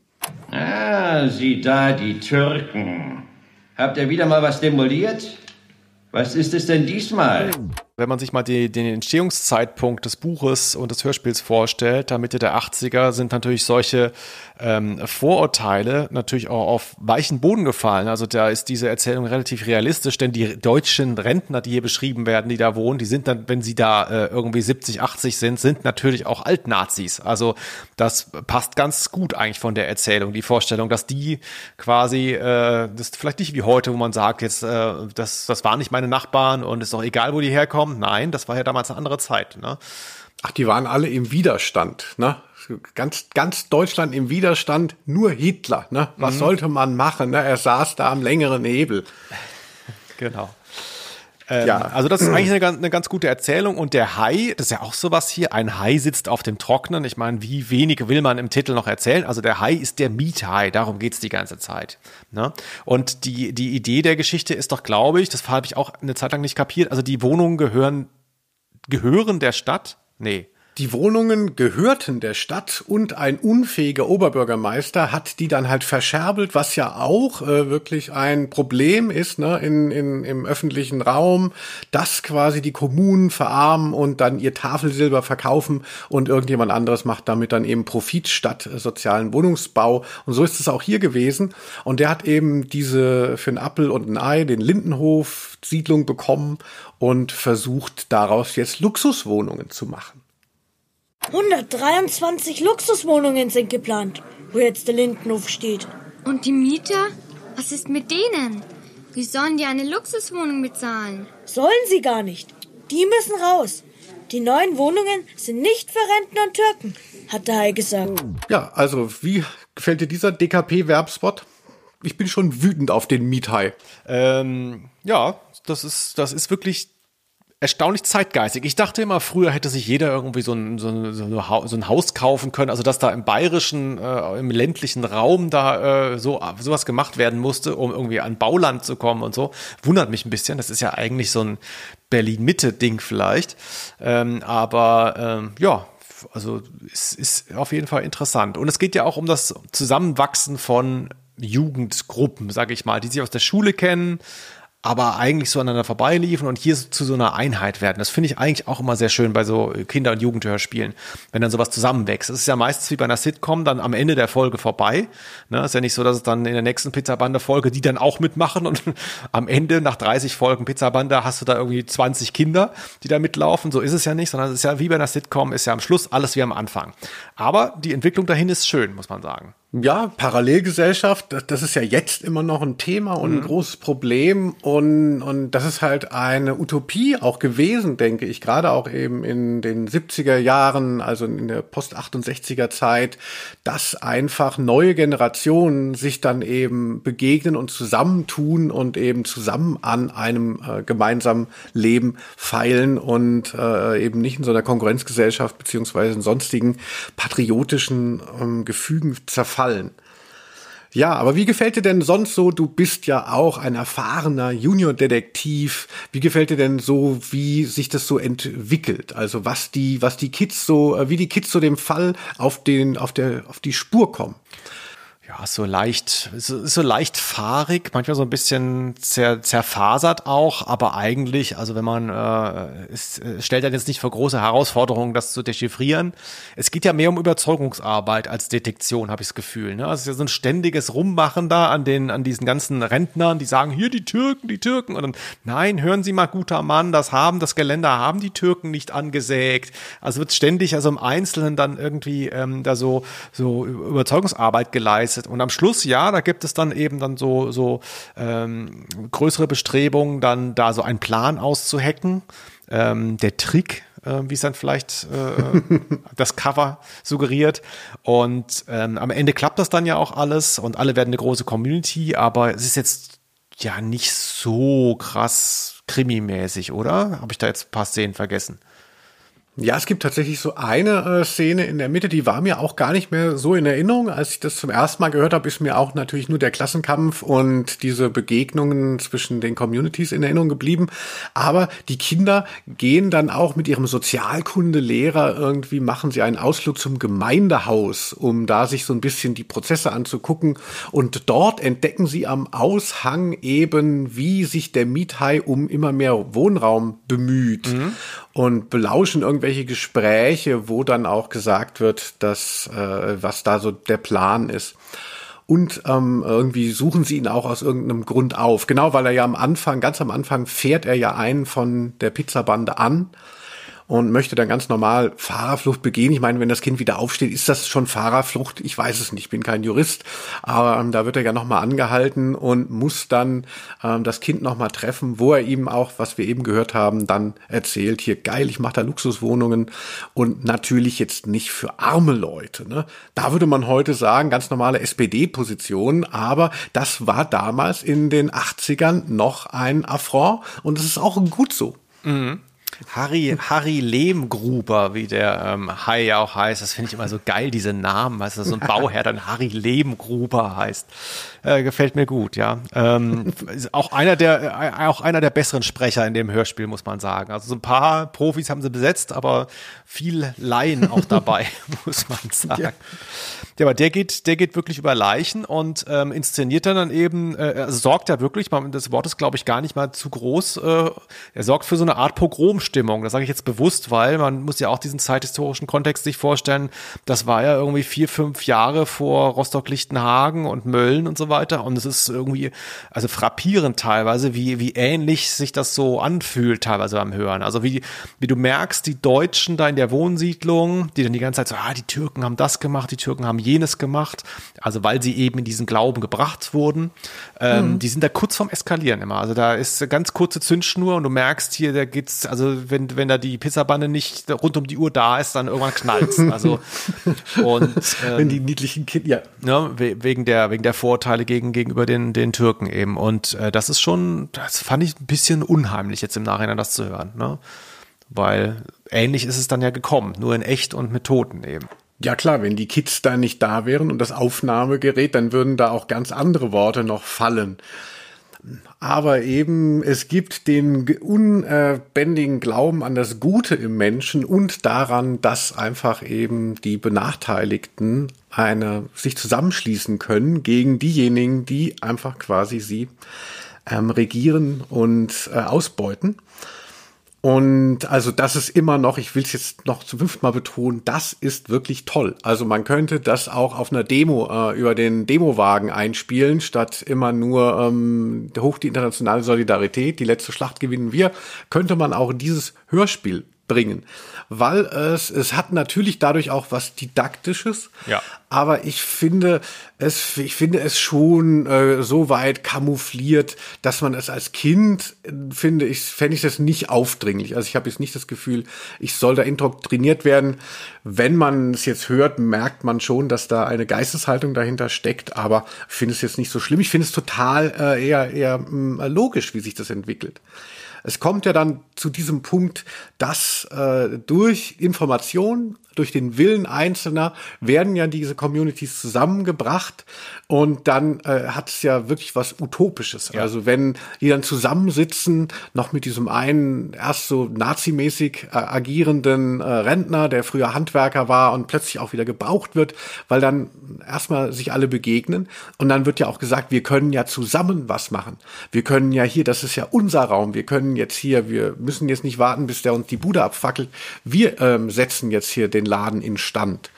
Ah, sieh da, die Türken. Habt ihr wieder mal was demoliert? Was ist es denn diesmal? Wenn man sich mal die, den Entstehungszeitpunkt des Buches und des Hörspiels vorstellt, da Mitte der 80er sind natürlich solche ähm, Vorurteile natürlich auch auf weichen Boden gefallen. Also da ist diese Erzählung relativ realistisch, denn die deutschen Rentner, die hier beschrieben werden, die da wohnen, die sind dann, wenn sie da äh, irgendwie 70, 80 sind, sind natürlich auch Altnazis. Also das passt ganz gut eigentlich von der Erzählung, die Vorstellung, dass die quasi, äh, das ist vielleicht nicht wie heute, wo man sagt, jetzt, äh, das, das waren nicht meine Nachbarn und ist doch egal, wo die herkommen kommt. Nein, das war ja damals eine andere Zeit. Ne? Ach, die waren alle im Widerstand. Ne? Ganz, ganz Deutschland im Widerstand, nur Hitler. Ne? Was mhm. sollte man machen? Ne? Er saß da am längeren Hebel. Genau. Ähm, ja. Also das ist eigentlich eine, eine, ganz gute Erzählung. Und der Hai, das ist ja auch sowas hier, ein Hai sitzt auf dem Trocknen. Ich meine, wie wenig will man im Titel noch erzählen? Also der Hai ist der Miethai, darum geht's die ganze Zeit. Ne? Und die, die Idee der Geschichte ist doch, glaube ich, das habe ich auch eine Zeit lang nicht kapiert, also die Wohnungen gehören, gehören der Stadt? Nee. Die Wohnungen gehörten der Stadt und ein unfähiger Oberbürgermeister hat die dann halt verscherbelt, was ja auch äh, wirklich ein Problem ist ne, in, in, im öffentlichen Raum, dass quasi die Kommunen verarmen und dann ihr Tafelsilber verkaufen und irgendjemand anderes macht damit dann eben Profit statt äh, sozialen Wohnungsbau. Und so ist es auch hier gewesen. Und der hat eben diese für einen Appel und ein Ei den Lindenhof Siedlung bekommen und versucht daraus jetzt Luxuswohnungen zu machen. 123 Luxuswohnungen sind geplant, wo jetzt der Lindenhof steht. Und die Mieter? Was ist mit denen? Wie sollen die eine Luxuswohnung bezahlen? Sollen sie gar nicht. Die müssen raus. Die neuen Wohnungen sind nicht für Rentner und Türken, hat der Hai gesagt. Ja, also wie gefällt dir dieser DKP-Werbspot? Ich bin schon wütend auf den Miethai. Ähm, ja, das ist, das ist wirklich erstaunlich zeitgeistig. Ich dachte immer, früher hätte sich jeder irgendwie so ein, so ein, so ein Haus kaufen können, also dass da im bayerischen, äh, im ländlichen Raum da äh, so sowas gemacht werden musste, um irgendwie an Bauland zu kommen und so. Wundert mich ein bisschen. Das ist ja eigentlich so ein Berlin-Mitte-Ding vielleicht. Ähm, aber ähm, ja, also es ist auf jeden Fall interessant. Und es geht ja auch um das Zusammenwachsen von Jugendgruppen, sage ich mal, die sich aus der Schule kennen, aber eigentlich so aneinander vorbeiliefen und hier zu so einer Einheit werden. Das finde ich eigentlich auch immer sehr schön bei so Kinder- und Jugendhörspielen, wenn dann sowas zusammenwächst. Es ist ja meistens wie bei einer Sitcom dann am Ende der Folge vorbei. Ne? Ist ja nicht so, dass es dann in der nächsten Pizzabande-Folge die dann auch mitmachen und am Ende nach 30 Folgen Pizzabande hast du da irgendwie 20 Kinder, die da mitlaufen. So ist es ja nicht, sondern es ist ja wie bei einer Sitcom, ist ja am Schluss alles wie am Anfang. Aber die Entwicklung dahin ist schön, muss man sagen. Ja, Parallelgesellschaft, das ist ja jetzt immer noch ein Thema und ein mhm. großes Problem. Und, und das ist halt eine Utopie auch gewesen, denke ich, gerade auch eben in den 70er Jahren, also in der Post-68er Zeit, dass einfach neue Generationen sich dann eben begegnen und zusammentun und eben zusammen an einem äh, gemeinsamen Leben feilen und äh, eben nicht in so einer Konkurrenzgesellschaft beziehungsweise in sonstigen patriotischen ähm, Gefügen zerfallen. Ja, aber wie gefällt dir denn sonst so? Du bist ja auch ein erfahrener Junior-Detektiv. Wie gefällt dir denn so, wie sich das so entwickelt? Also was die, was die Kids so, äh, wie die Kids so dem Fall auf den, auf der, auf die Spur kommen? Ja, so leicht, so, so leicht fahrig, manchmal so ein bisschen zer, zerfasert auch, aber eigentlich, also wenn man, äh, es stellt dann jetzt nicht vor große Herausforderungen, das zu dechiffrieren. Es geht ja mehr um Überzeugungsarbeit als Detektion, habe ich das Gefühl. Ne? Also es ist ja so ein ständiges Rummachen da an den, an diesen ganzen Rentnern, die sagen, hier die Türken, die Türken. Und dann, nein, hören Sie mal, guter Mann, das haben, das Geländer haben die Türken nicht angesägt. Also wird ständig, also im Einzelnen dann irgendwie ähm, da so, so Überzeugungsarbeit geleistet geleistet. Und am Schluss, ja, da gibt es dann eben dann so, so ähm, größere Bestrebungen, dann da so einen Plan auszuhacken. Ähm, der Trick, äh, wie es dann vielleicht äh, das Cover suggeriert. Und ähm, am Ende klappt das dann ja auch alles und alle werden eine große Community, aber es ist jetzt ja nicht so krass krimimäßig, oder? Habe ich da jetzt ein paar Szenen vergessen? Ja, es gibt tatsächlich so eine äh, Szene in der Mitte, die war mir auch gar nicht mehr so in Erinnerung. Als ich das zum ersten Mal gehört habe, ist mir auch natürlich nur der Klassenkampf und diese Begegnungen zwischen den Communities in Erinnerung geblieben. Aber die Kinder gehen dann auch mit ihrem Sozialkundelehrer irgendwie, machen sie einen Ausflug zum Gemeindehaus, um da sich so ein bisschen die Prozesse anzugucken. Und dort entdecken sie am Aushang eben, wie sich der Miethai um immer mehr Wohnraum bemüht. Mhm und belauschen irgendwelche Gespräche, wo dann auch gesagt wird, dass äh, was da so der Plan ist. Und ähm, irgendwie suchen sie ihn auch aus irgendeinem Grund auf. Genau, weil er ja am Anfang, ganz am Anfang fährt er ja einen von der Pizzabande an und möchte dann ganz normal Fahrerflucht begehen. Ich meine, wenn das Kind wieder aufsteht, ist das schon Fahrerflucht? Ich weiß es nicht, ich bin kein Jurist, aber ähm, da wird er ja nochmal angehalten und muss dann ähm, das Kind nochmal treffen, wo er ihm auch, was wir eben gehört haben, dann erzählt, hier geil, ich mache da Luxuswohnungen und natürlich jetzt nicht für arme Leute. Ne? Da würde man heute sagen, ganz normale SPD-Position, aber das war damals in den 80ern noch ein Affront und es ist auch gut so. Mhm. Harry, Harry Lehmgruber, wie der ähm, Hai ja auch heißt. Das finde ich immer so geil, diese Namen. Weißt du, so ein Bauherr dann Harry Lehmgruber heißt. Äh, gefällt mir gut, ja. Ähm, auch einer der, äh, auch einer der besseren Sprecher in dem Hörspiel, muss man sagen. Also so ein paar Profis haben sie besetzt, aber viel Laien auch dabei, muss man sagen. Ja. ja. aber der geht, der geht wirklich über Leichen und ähm, inszeniert dann eben, äh, also sorgt er wirklich, das Wort ist glaube ich gar nicht mal zu groß, äh, er sorgt für so eine Art Pogromstimmung. Das sage ich jetzt bewusst, weil man muss ja auch diesen zeithistorischen Kontext sich vorstellen. Das war ja irgendwie vier, fünf Jahre vor Rostock-Lichtenhagen und Mölln und so weiter. Und es ist irgendwie, also frappierend teilweise, wie, wie ähnlich sich das so anfühlt teilweise beim Hören. Also wie, wie du merkst, die Deutschen da in der Wohnsiedlung, die dann die ganze Zeit so, ah, die Türken haben das gemacht, die Türken haben jenes gemacht. Also weil sie eben in diesen Glauben gebracht wurden. Ähm, mhm. Die sind da kurz vorm Eskalieren immer. Also da ist eine ganz kurze Zündschnur und du merkst hier, da geht's, also wenn, wenn da die Pizzabande nicht rund um die Uhr da ist, dann irgendwann knallt's. Also und ähm, wenn die niedlichen Kinder, ja. Ne, wegen der, wegen der Vorteile gegen, gegenüber den, den Türken eben. Und äh, das ist schon, das fand ich ein bisschen unheimlich jetzt im Nachhinein das zu hören. Ne? Weil ähnlich ist es dann ja gekommen, nur in echt und mit Toten eben. Ja klar, wenn die Kids da nicht da wären und das Aufnahmegerät, dann würden da auch ganz andere Worte noch fallen. Aber eben, es gibt den unbändigen Glauben an das Gute im Menschen und daran, dass einfach eben die Benachteiligten eine, sich zusammenschließen können gegen diejenigen, die einfach quasi sie ähm, regieren und äh, ausbeuten. Und also das ist immer noch, ich will es jetzt noch zum fünften Mal betonen, das ist wirklich toll. Also man könnte das auch auf einer Demo äh, über den Demowagen einspielen, statt immer nur ähm, hoch die internationale Solidarität, die letzte Schlacht gewinnen wir, könnte man auch dieses Hörspiel bringen, weil es es hat natürlich dadurch auch was didaktisches, ja. aber ich finde es ich finde es schon äh, so weit kamoufliert, dass man es als Kind finde ich fände ich das nicht aufdringlich. Also ich habe jetzt nicht das Gefühl, ich soll da indoktriniert werden. Wenn man es jetzt hört, merkt man schon, dass da eine Geisteshaltung dahinter steckt, aber ich finde es jetzt nicht so schlimm. Ich finde es total äh, eher eher mh, mm, logisch, wie sich das entwickelt. Es kommt ja dann zu diesem Punkt, dass äh, durch Information, durch den Willen Einzelner werden ja diese Communities zusammengebracht und dann äh, hat es ja wirklich was Utopisches. Ja. Also wenn die dann zusammensitzen, noch mit diesem einen erst so nazimäßig äh, agierenden äh, Rentner, der früher Handwerker war und plötzlich auch wieder gebraucht wird, weil dann erstmal sich alle begegnen und dann wird ja auch gesagt, wir können ja zusammen was machen. Wir können ja hier, das ist ja unser Raum, wir können jetzt hier, wir müssen jetzt nicht warten, bis der uns die Bude abfackelt. Wir ähm, setzen jetzt hier den Laden instand.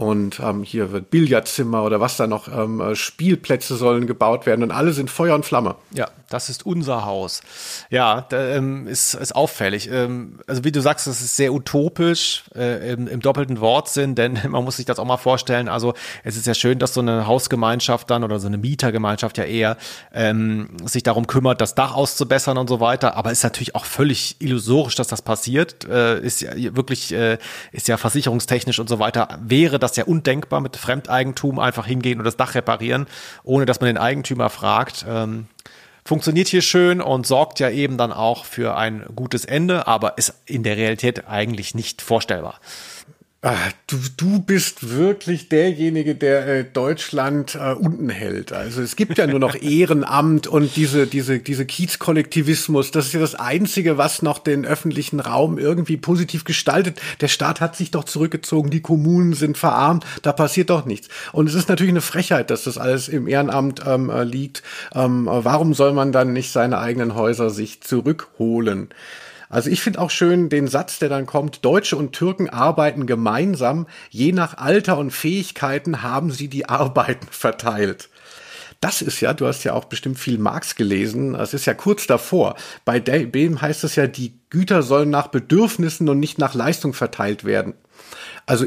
Und ähm, hier wird Billardzimmer oder was da noch, ähm, äh, Spielplätze sollen gebaut werden und alle sind Feuer und Flamme. Ja, das ist unser Haus. Ja, da, ähm, ist, ist auffällig. Ähm, also wie du sagst, das ist sehr utopisch äh, im, im doppelten Wortsinn, denn man muss sich das auch mal vorstellen. Also es ist ja schön, dass so eine Hausgemeinschaft dann oder so eine Mietergemeinschaft ja eher ähm, sich darum kümmert, das Dach auszubessern und so weiter. Aber ist natürlich auch völlig illusorisch, dass das passiert. Äh, ist ja wirklich, äh, ist ja versicherungstechnisch und so weiter. Wäre das das ja undenkbar mit Fremdeigentum einfach hingehen und das Dach reparieren, ohne dass man den Eigentümer fragt. Ähm, funktioniert hier schön und sorgt ja eben dann auch für ein gutes Ende, aber ist in der Realität eigentlich nicht vorstellbar. Ah, du, du bist wirklich derjenige, der äh, Deutschland äh, unten hält. Also es gibt ja nur noch Ehrenamt und diese, diese, diese Kiezkollektivismus. Das ist ja das Einzige, was noch den öffentlichen Raum irgendwie positiv gestaltet. Der Staat hat sich doch zurückgezogen, die Kommunen sind verarmt, da passiert doch nichts. Und es ist natürlich eine Frechheit, dass das alles im Ehrenamt ähm, äh, liegt. Ähm, warum soll man dann nicht seine eigenen Häuser sich zurückholen? Also ich finde auch schön den Satz, der dann kommt, Deutsche und Türken arbeiten gemeinsam, je nach Alter und Fähigkeiten haben sie die Arbeiten verteilt. Das ist ja, du hast ja auch bestimmt viel Marx gelesen, das ist ja kurz davor. Bei dem heißt es ja, die Güter sollen nach Bedürfnissen und nicht nach Leistung verteilt werden. Also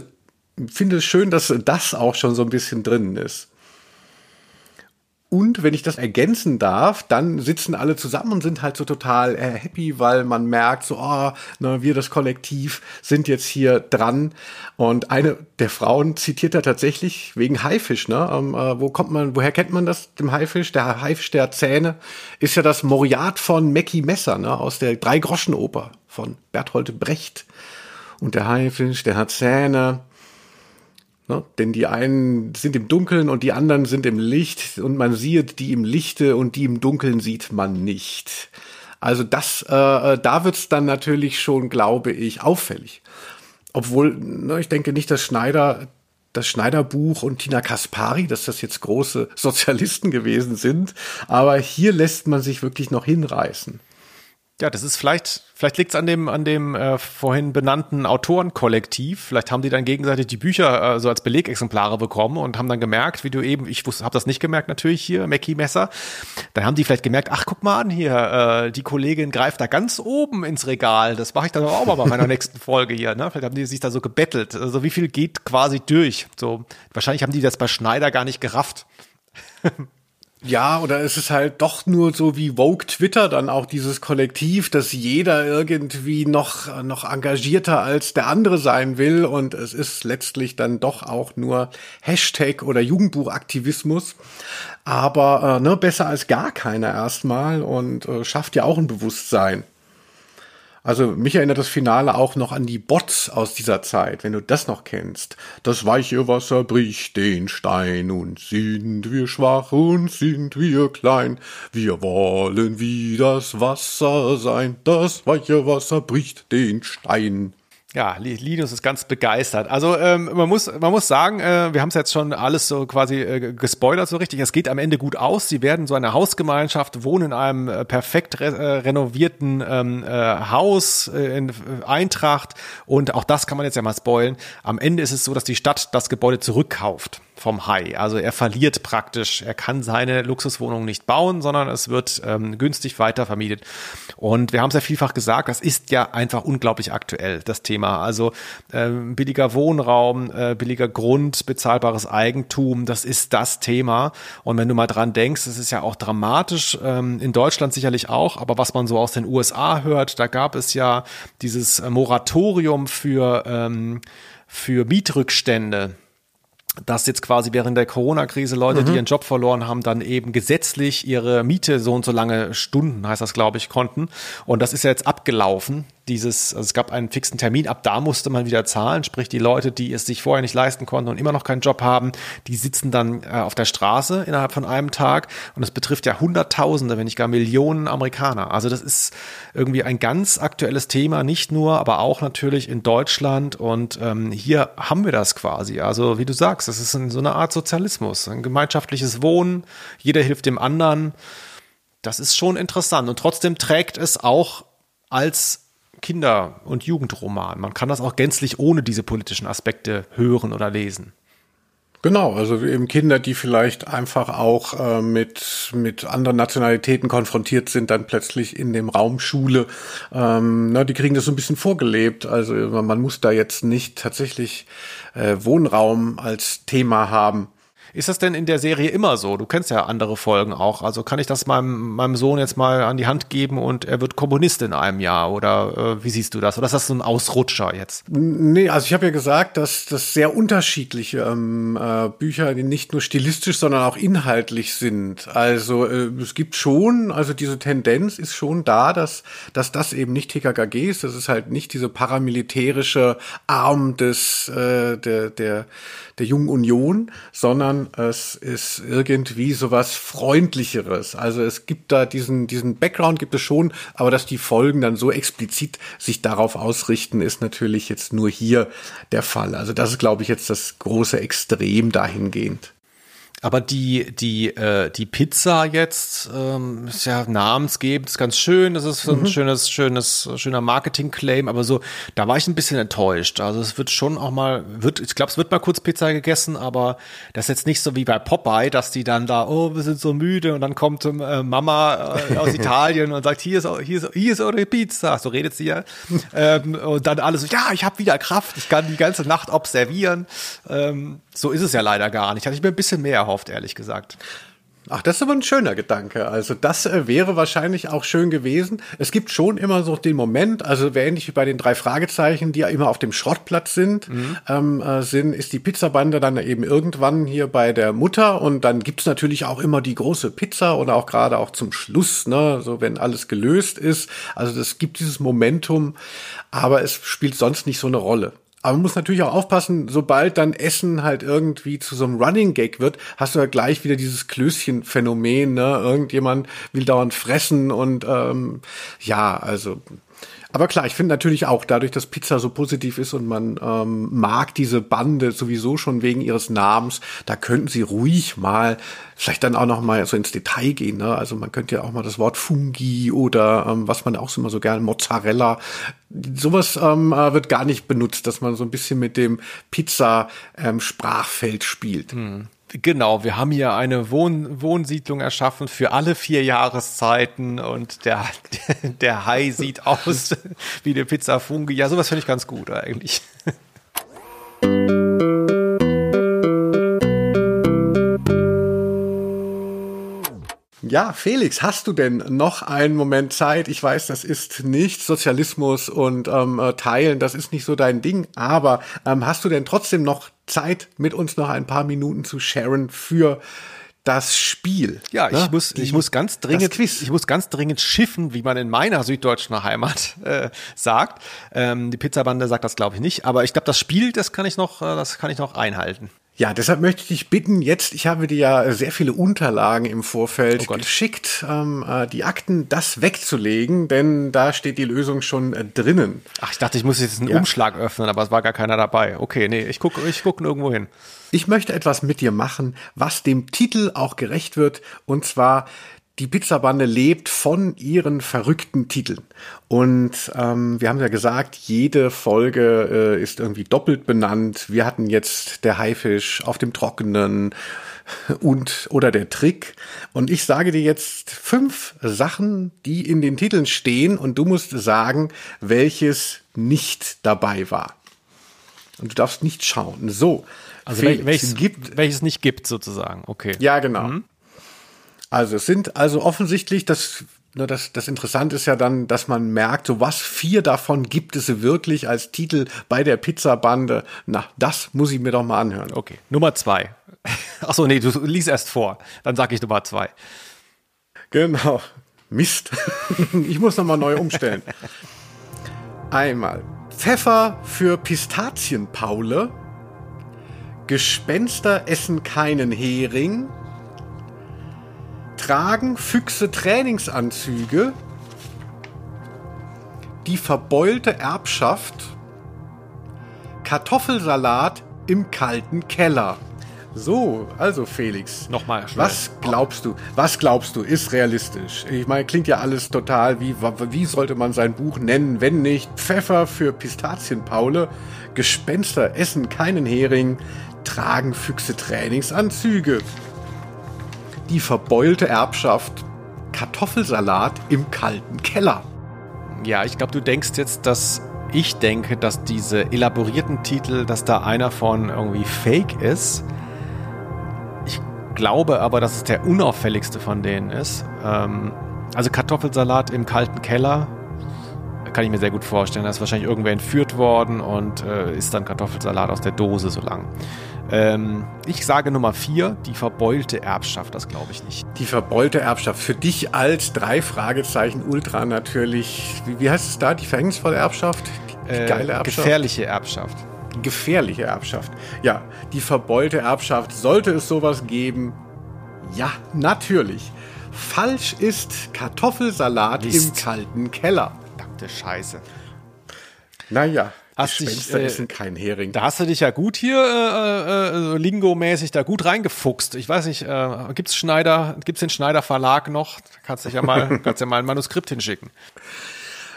finde es schön, dass das auch schon so ein bisschen drin ist. Und wenn ich das ergänzen darf, dann sitzen alle zusammen und sind halt so total äh, happy, weil man merkt, so, oh, na, wir das Kollektiv sind jetzt hier dran. Und eine der Frauen zitiert da tatsächlich wegen Haifisch, ne? Ähm, äh, wo kommt man, woher kennt man das, dem Haifisch? Der Haifisch der Zähne ist ja das Moriat von Mackie Messer, ne? Aus der Drei-Groschen-Oper von Berthold Brecht. Und der Haifisch, der hat Zähne Ne? Denn die einen sind im Dunkeln und die anderen sind im Licht und man sieht die im Lichte und die im Dunkeln sieht man nicht. Also das, äh, äh da wird's dann natürlich schon, glaube ich, auffällig. Obwohl, ne, ich denke nicht, dass Schneider das Schneiderbuch und Tina Kaspari, dass das jetzt große Sozialisten gewesen sind, aber hier lässt man sich wirklich noch hinreißen. Ja, das ist vielleicht, vielleicht liegt es an dem, an dem äh, vorhin benannten Autorenkollektiv. Vielleicht haben die dann gegenseitig die Bücher äh, so als Belegexemplare bekommen und haben dann gemerkt, wie du eben, ich habe das nicht gemerkt natürlich hier, Mackie Messer. Dann haben die vielleicht gemerkt, ach guck mal an hier, äh, die Kollegin greift da ganz oben ins Regal. Das mache ich dann auch mal bei meiner nächsten Folge hier. Ne? Vielleicht haben die sich da so gebettelt. Also wie viel geht quasi durch? So wahrscheinlich haben die das bei Schneider gar nicht gerafft. Ja, oder ist es halt doch nur so wie Vogue Twitter dann auch dieses Kollektiv, dass jeder irgendwie noch, noch engagierter als der andere sein will und es ist letztlich dann doch auch nur Hashtag oder Jugendbuchaktivismus. Aber äh, ne, besser als gar keiner erstmal und äh, schafft ja auch ein Bewusstsein. Also mich erinnert das Finale auch noch an die Bots aus dieser Zeit, wenn du das noch kennst. Das weiche Wasser bricht den Stein und sind wir schwach und sind wir klein. Wir wollen wie das Wasser sein. Das weiche Wasser bricht den Stein. Ja, Linus ist ganz begeistert. Also ähm, man muss man muss sagen, äh, wir haben es jetzt schon alles so quasi äh, gespoilert so richtig. Es geht am Ende gut aus. Sie werden so eine Hausgemeinschaft, wohnen in einem äh, perfekt re äh, renovierten ähm, äh, Haus äh, in Eintracht und auch das kann man jetzt ja mal spoilen. Am Ende ist es so, dass die Stadt das Gebäude zurückkauft vom Hai. Also er verliert praktisch, er kann seine Luxuswohnung nicht bauen, sondern es wird ähm, günstig weitervermietet. Und wir haben es ja vielfach gesagt, das ist ja einfach unglaublich aktuell, das Thema. Also ähm, billiger Wohnraum, äh, billiger Grund, bezahlbares Eigentum, das ist das Thema. Und wenn du mal dran denkst, es ist ja auch dramatisch, ähm, in Deutschland sicherlich auch, aber was man so aus den USA hört, da gab es ja dieses Moratorium für, ähm, für Mietrückstände dass jetzt quasi während der Corona-Krise Leute, mhm. die ihren Job verloren haben, dann eben gesetzlich ihre Miete so und so lange Stunden, heißt das, glaube ich, konnten. Und das ist ja jetzt abgelaufen dieses, also es gab einen fixen Termin, ab da musste man wieder zahlen, sprich die Leute, die es sich vorher nicht leisten konnten und immer noch keinen Job haben, die sitzen dann äh, auf der Straße innerhalb von einem Tag und es betrifft ja Hunderttausende, wenn nicht gar Millionen Amerikaner. Also das ist irgendwie ein ganz aktuelles Thema, nicht nur, aber auch natürlich in Deutschland und ähm, hier haben wir das quasi. Also wie du sagst, das ist so eine Art Sozialismus, ein gemeinschaftliches Wohnen, jeder hilft dem anderen. Das ist schon interessant und trotzdem trägt es auch als Kinder- und Jugendroman. Man kann das auch gänzlich ohne diese politischen Aspekte hören oder lesen. Genau, also eben Kinder, die vielleicht einfach auch äh, mit, mit anderen Nationalitäten konfrontiert sind, dann plötzlich in dem Raum Schule, ähm, na, die kriegen das so ein bisschen vorgelebt. Also man muss da jetzt nicht tatsächlich äh, Wohnraum als Thema haben. Ist das denn in der Serie immer so? Du kennst ja andere Folgen auch. Also kann ich das meinem, meinem Sohn jetzt mal an die Hand geben und er wird Kommunist in einem Jahr? Oder äh, wie siehst du das? Oder ist das so ein Ausrutscher jetzt? Nee, also ich habe ja gesagt, dass das sehr unterschiedliche ähm, äh, Bücher nicht nur stilistisch, sondern auch inhaltlich sind. Also äh, es gibt schon, also diese Tendenz ist schon da, dass, dass das eben nicht TKKG ist. Das ist halt nicht diese paramilitärische Arm des, äh, der, der, der Jungen Union, sondern es ist irgendwie sowas Freundlicheres. Also es gibt da diesen, diesen Background gibt es schon, aber dass die Folgen dann so explizit sich darauf ausrichten, ist natürlich jetzt nur hier der Fall. Also das ist, glaube ich, jetzt das große Extrem dahingehend. Aber die, die, äh, die Pizza jetzt ähm, ist ja namensgebend, ist ganz schön. Das ist so ein mhm. schönes, schönes, schöner Marketing-Claim. Aber so, da war ich ein bisschen enttäuscht. Also es wird schon auch mal, wird, ich glaube, es wird mal kurz Pizza gegessen, aber das ist jetzt nicht so wie bei Popeye, dass die dann da, oh, wir sind so müde und dann kommt äh, Mama äh, aus Italien und sagt, hier ist, hier ist, hier ist eure Pizza. So redet sie ja. ähm, und dann alles so, ja, ich habe wieder Kraft, ich kann die ganze Nacht observieren. Ähm, so ist es ja leider gar nicht. Hatte ich mir ein bisschen mehr erhofft, ehrlich gesagt. Ach, das ist aber ein schöner Gedanke. Also das äh, wäre wahrscheinlich auch schön gewesen. Es gibt schon immer so den Moment, also ähnlich wie bei den drei Fragezeichen, die ja immer auf dem Schrottplatz sind, mhm. ähm, äh, sind, ist die Pizzabande dann eben irgendwann hier bei der Mutter und dann gibt's natürlich auch immer die große Pizza oder auch gerade auch zum Schluss, ne, so wenn alles gelöst ist. Also das gibt dieses Momentum, aber es spielt sonst nicht so eine Rolle. Aber man muss natürlich auch aufpassen, sobald dann Essen halt irgendwie zu so einem Running Gag wird, hast du ja gleich wieder dieses Klößchen-Phänomen, ne? Irgendjemand will dauernd fressen und ähm, ja, also aber klar, ich finde natürlich auch, dadurch, dass Pizza so positiv ist und man ähm, mag diese Bande sowieso schon wegen ihres Namens, da könnten sie ruhig mal, vielleicht dann auch noch mal so ins Detail gehen. Ne? Also man könnte ja auch mal das Wort Fungi oder ähm, was man auch immer so gerne, Mozzarella, sowas ähm, äh, wird gar nicht benutzt, dass man so ein bisschen mit dem Pizza-Sprachfeld ähm, spielt. Hm. Genau, wir haben hier eine Wohn Wohnsiedlung erschaffen für alle vier Jahreszeiten und der, der Hai sieht aus wie eine Pizza Fungi. Ja, sowas finde ich ganz gut eigentlich. Ja, Felix, hast du denn noch einen Moment Zeit? Ich weiß, das ist nicht Sozialismus und ähm, äh, Teilen, das ist nicht so dein Ding, aber ähm, hast du denn trotzdem noch Zeit, mit uns noch ein paar Minuten zu sharen für das Spiel. Ja, ich ne? muss, Die, ich muss ganz dringend, ich muss ganz dringend schiffen, wie man in meiner süddeutschen Heimat äh, sagt. Ähm, die Pizzabande sagt das, glaube ich, nicht. Aber ich glaube, das Spiel, das kann ich noch, äh, das kann ich noch einhalten. Ja, deshalb möchte ich dich bitten, jetzt, ich habe dir ja sehr viele Unterlagen im Vorfeld oh geschickt, ähm, äh, die Akten, das wegzulegen, denn da steht die Lösung schon äh, drinnen. Ach, ich dachte, ich muss jetzt einen ja. Umschlag öffnen, aber es war gar keiner dabei. Okay, nee, ich gucke ich guck nirgendwo hin. Ich möchte etwas mit dir machen, was dem Titel auch gerecht wird, und zwar die Pizzabande lebt von ihren verrückten Titeln. Und ähm, wir haben ja gesagt, jede Folge äh, ist irgendwie doppelt benannt. Wir hatten jetzt der Haifisch auf dem Trockenen und oder der Trick. Und ich sage dir jetzt fünf Sachen, die in den Titeln stehen, und du musst sagen, welches nicht dabei war. Und du darfst nicht schauen. So. Also Felix, welches, gibt, welches nicht gibt, sozusagen. Okay. Ja, genau. Mhm. Also es sind also offensichtlich, das, ne, das, das Interessante ist ja dann, dass man merkt, so was vier davon gibt es wirklich als Titel bei der Pizzabande. Na, das muss ich mir doch mal anhören. Okay, Nummer zwei. Achso, nee, du liest erst vor. Dann sage ich Nummer zwei. Genau. Mist. ich muss nochmal neu umstellen. Einmal Pfeffer für Pistazienpaule. Gespenster essen keinen Hering tragen Füchse Trainingsanzüge, die verbeulte Erbschaft, Kartoffelsalat im kalten Keller. So, also Felix. Nochmal. Was glaubst du? Was glaubst du? Ist realistisch? Ich meine, klingt ja alles total. Wie, wie sollte man sein Buch nennen, wenn nicht Pfeffer für Pistazienpaule, Gespenster essen keinen Hering, tragen Füchse Trainingsanzüge die verbeulte Erbschaft Kartoffelsalat im kalten Keller. Ja, ich glaube, du denkst jetzt, dass ich denke, dass diese elaborierten Titel, dass da einer von irgendwie fake ist. glaube aber, dass es der unauffälligste von denen ist. Ähm, also Kartoffelsalat im kalten Keller kann ich mir sehr gut vorstellen. Da ist wahrscheinlich irgendwer entführt worden und äh, ist dann Kartoffelsalat aus der Dose so lang. Ähm, ich sage Nummer vier, die verbeulte Erbschaft, das glaube ich nicht. Die verbeulte Erbschaft. Für dich als drei Fragezeichen Ultra natürlich. Wie, wie heißt es da? Die verhängnisvolle Erbschaft? Die Äh, geile Erbschaft? Gefährliche Erbschaft. gefährliche Erbschaft. Ja, die verbeulte Erbschaft. Sollte es sowas geben? Ja, natürlich. Falsch ist Kartoffelsalat Mist. im kalten Keller. Verdammte Scheiße. Naja, Hast dich, Gespenster äh, essen kein Hering. Da hast du dich ja gut hier äh, äh, so Lingo-mäßig da gut reingefuchst. Ich weiß nicht, äh, gibt's Schneider, gibt's den Schneider Verlag noch? Kannst dich ja mal, kannst ja mal ein Manuskript hinschicken.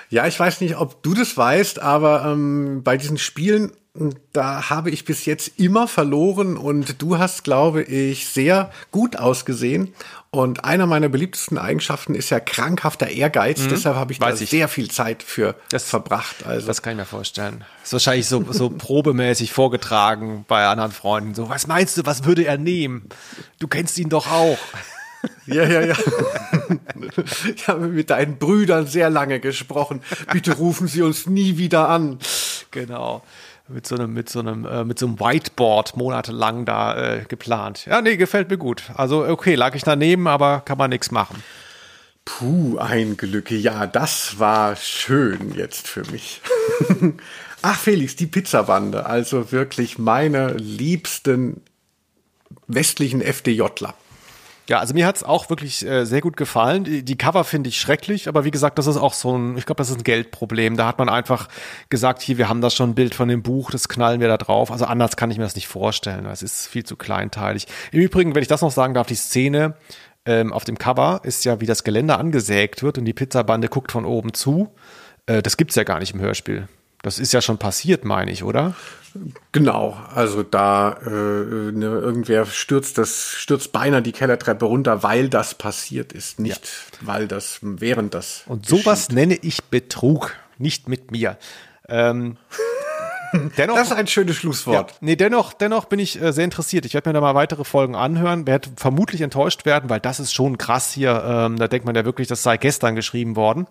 Ja, ich weiß nicht, ob du das weißt, aber ähm, bei diesen Spielen, da habe ich bis jetzt immer verloren und du hast, glaube ich, sehr gut ausgesehen. Und einer meiner beliebtesten Eigenschaften ist ja krankhafter Ehrgeiz. Mhm. Deshalb habe ich da Weiß ich. sehr viel Zeit für verbracht. Also Das kann ich mir vorstellen. ist wahrscheinlich so, so probemäßig vorgetragen bei anderen Freunden. So, was meinst du, was würde er nehmen? Du kennst ihn doch auch. Ja, ja, ja. Ich habe mit deinen Brüdern sehr lange gesprochen. Bitte rufen Sie uns nie wieder an. Genau. Mit so einem, mit so einem, äh, mit so einem Whiteboard monatelang da äh, geplant. Ja, nee, gefällt mir gut. Also, okay, lag ich daneben, aber kann man nichts machen. Puh, ein Glück. Ja, das war schön jetzt für mich. Ach, Felix, die Pizzabande. Also wirklich meine liebsten westlichen FDJler. Ja, also mir hat's auch wirklich äh, sehr gut gefallen. Die, die Cover finde ich schrecklich, aber wie gesagt, das ist auch so ein, ich glaube, das ist ein Geldproblem. Da hat man einfach gesagt, hier, wir haben da schon ein Bild von dem Buch, das knallen wir da drauf. Also anders kann ich mir das nicht vorstellen. Es ist viel zu kleinteilig. Im Übrigen, wenn ich das noch sagen darf, die Szene ähm, auf dem Cover ist ja, wie das Geländer angesägt wird und die Pizzabande guckt von oben zu. Äh, das gibt's ja gar nicht im Hörspiel. Das ist ja schon passiert, meine ich, oder? Genau, also da äh, ne, irgendwer stürzt das stürzt beinahe die Kellertreppe runter, weil das passiert ist, nicht weil das während das Und sowas nenne ich Betrug, nicht mit mir. Ähm, dennoch, Das ist ein schönes Schlusswort. Ja, nee, dennoch, dennoch bin ich äh, sehr interessiert. Ich werde mir da mal weitere Folgen anhören, werde vermutlich enttäuscht werden, weil das ist schon krass hier. Ähm, da denkt man ja wirklich, das sei gestern geschrieben worden.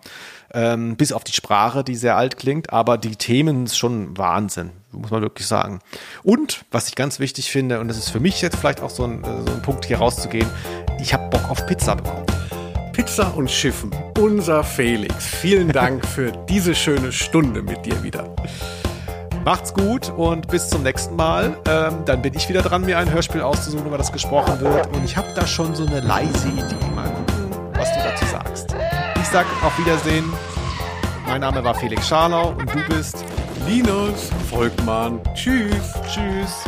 Ähm, bis auf die Sprache, die sehr alt klingt, aber die Themen ist schon Wahnsinn, muss man wirklich sagen. Und, was ich ganz wichtig finde, und das ist für mich jetzt vielleicht auch so ein, äh, so ein Punkt hier rauszugehen, ich habe Bock auf Pizza bekommen. Pizza und Schiffen, unser Felix. Vielen Dank für diese schöne Stunde mit dir wieder. Macht's gut und bis zum nächsten Mal. Ähm, dann bin ich wieder dran, mir ein Hörspiel auszusuchen, über das gesprochen wird. Und ich habe da schon so eine leise Idee. Mal gucken, was du dazu sagst. Ich sag auf Wiedersehen. Mein Name war Felix Scharlau und du bist Linus Volkmann. Tschüss. Tschüss.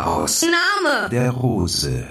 Aus Name. der Rose.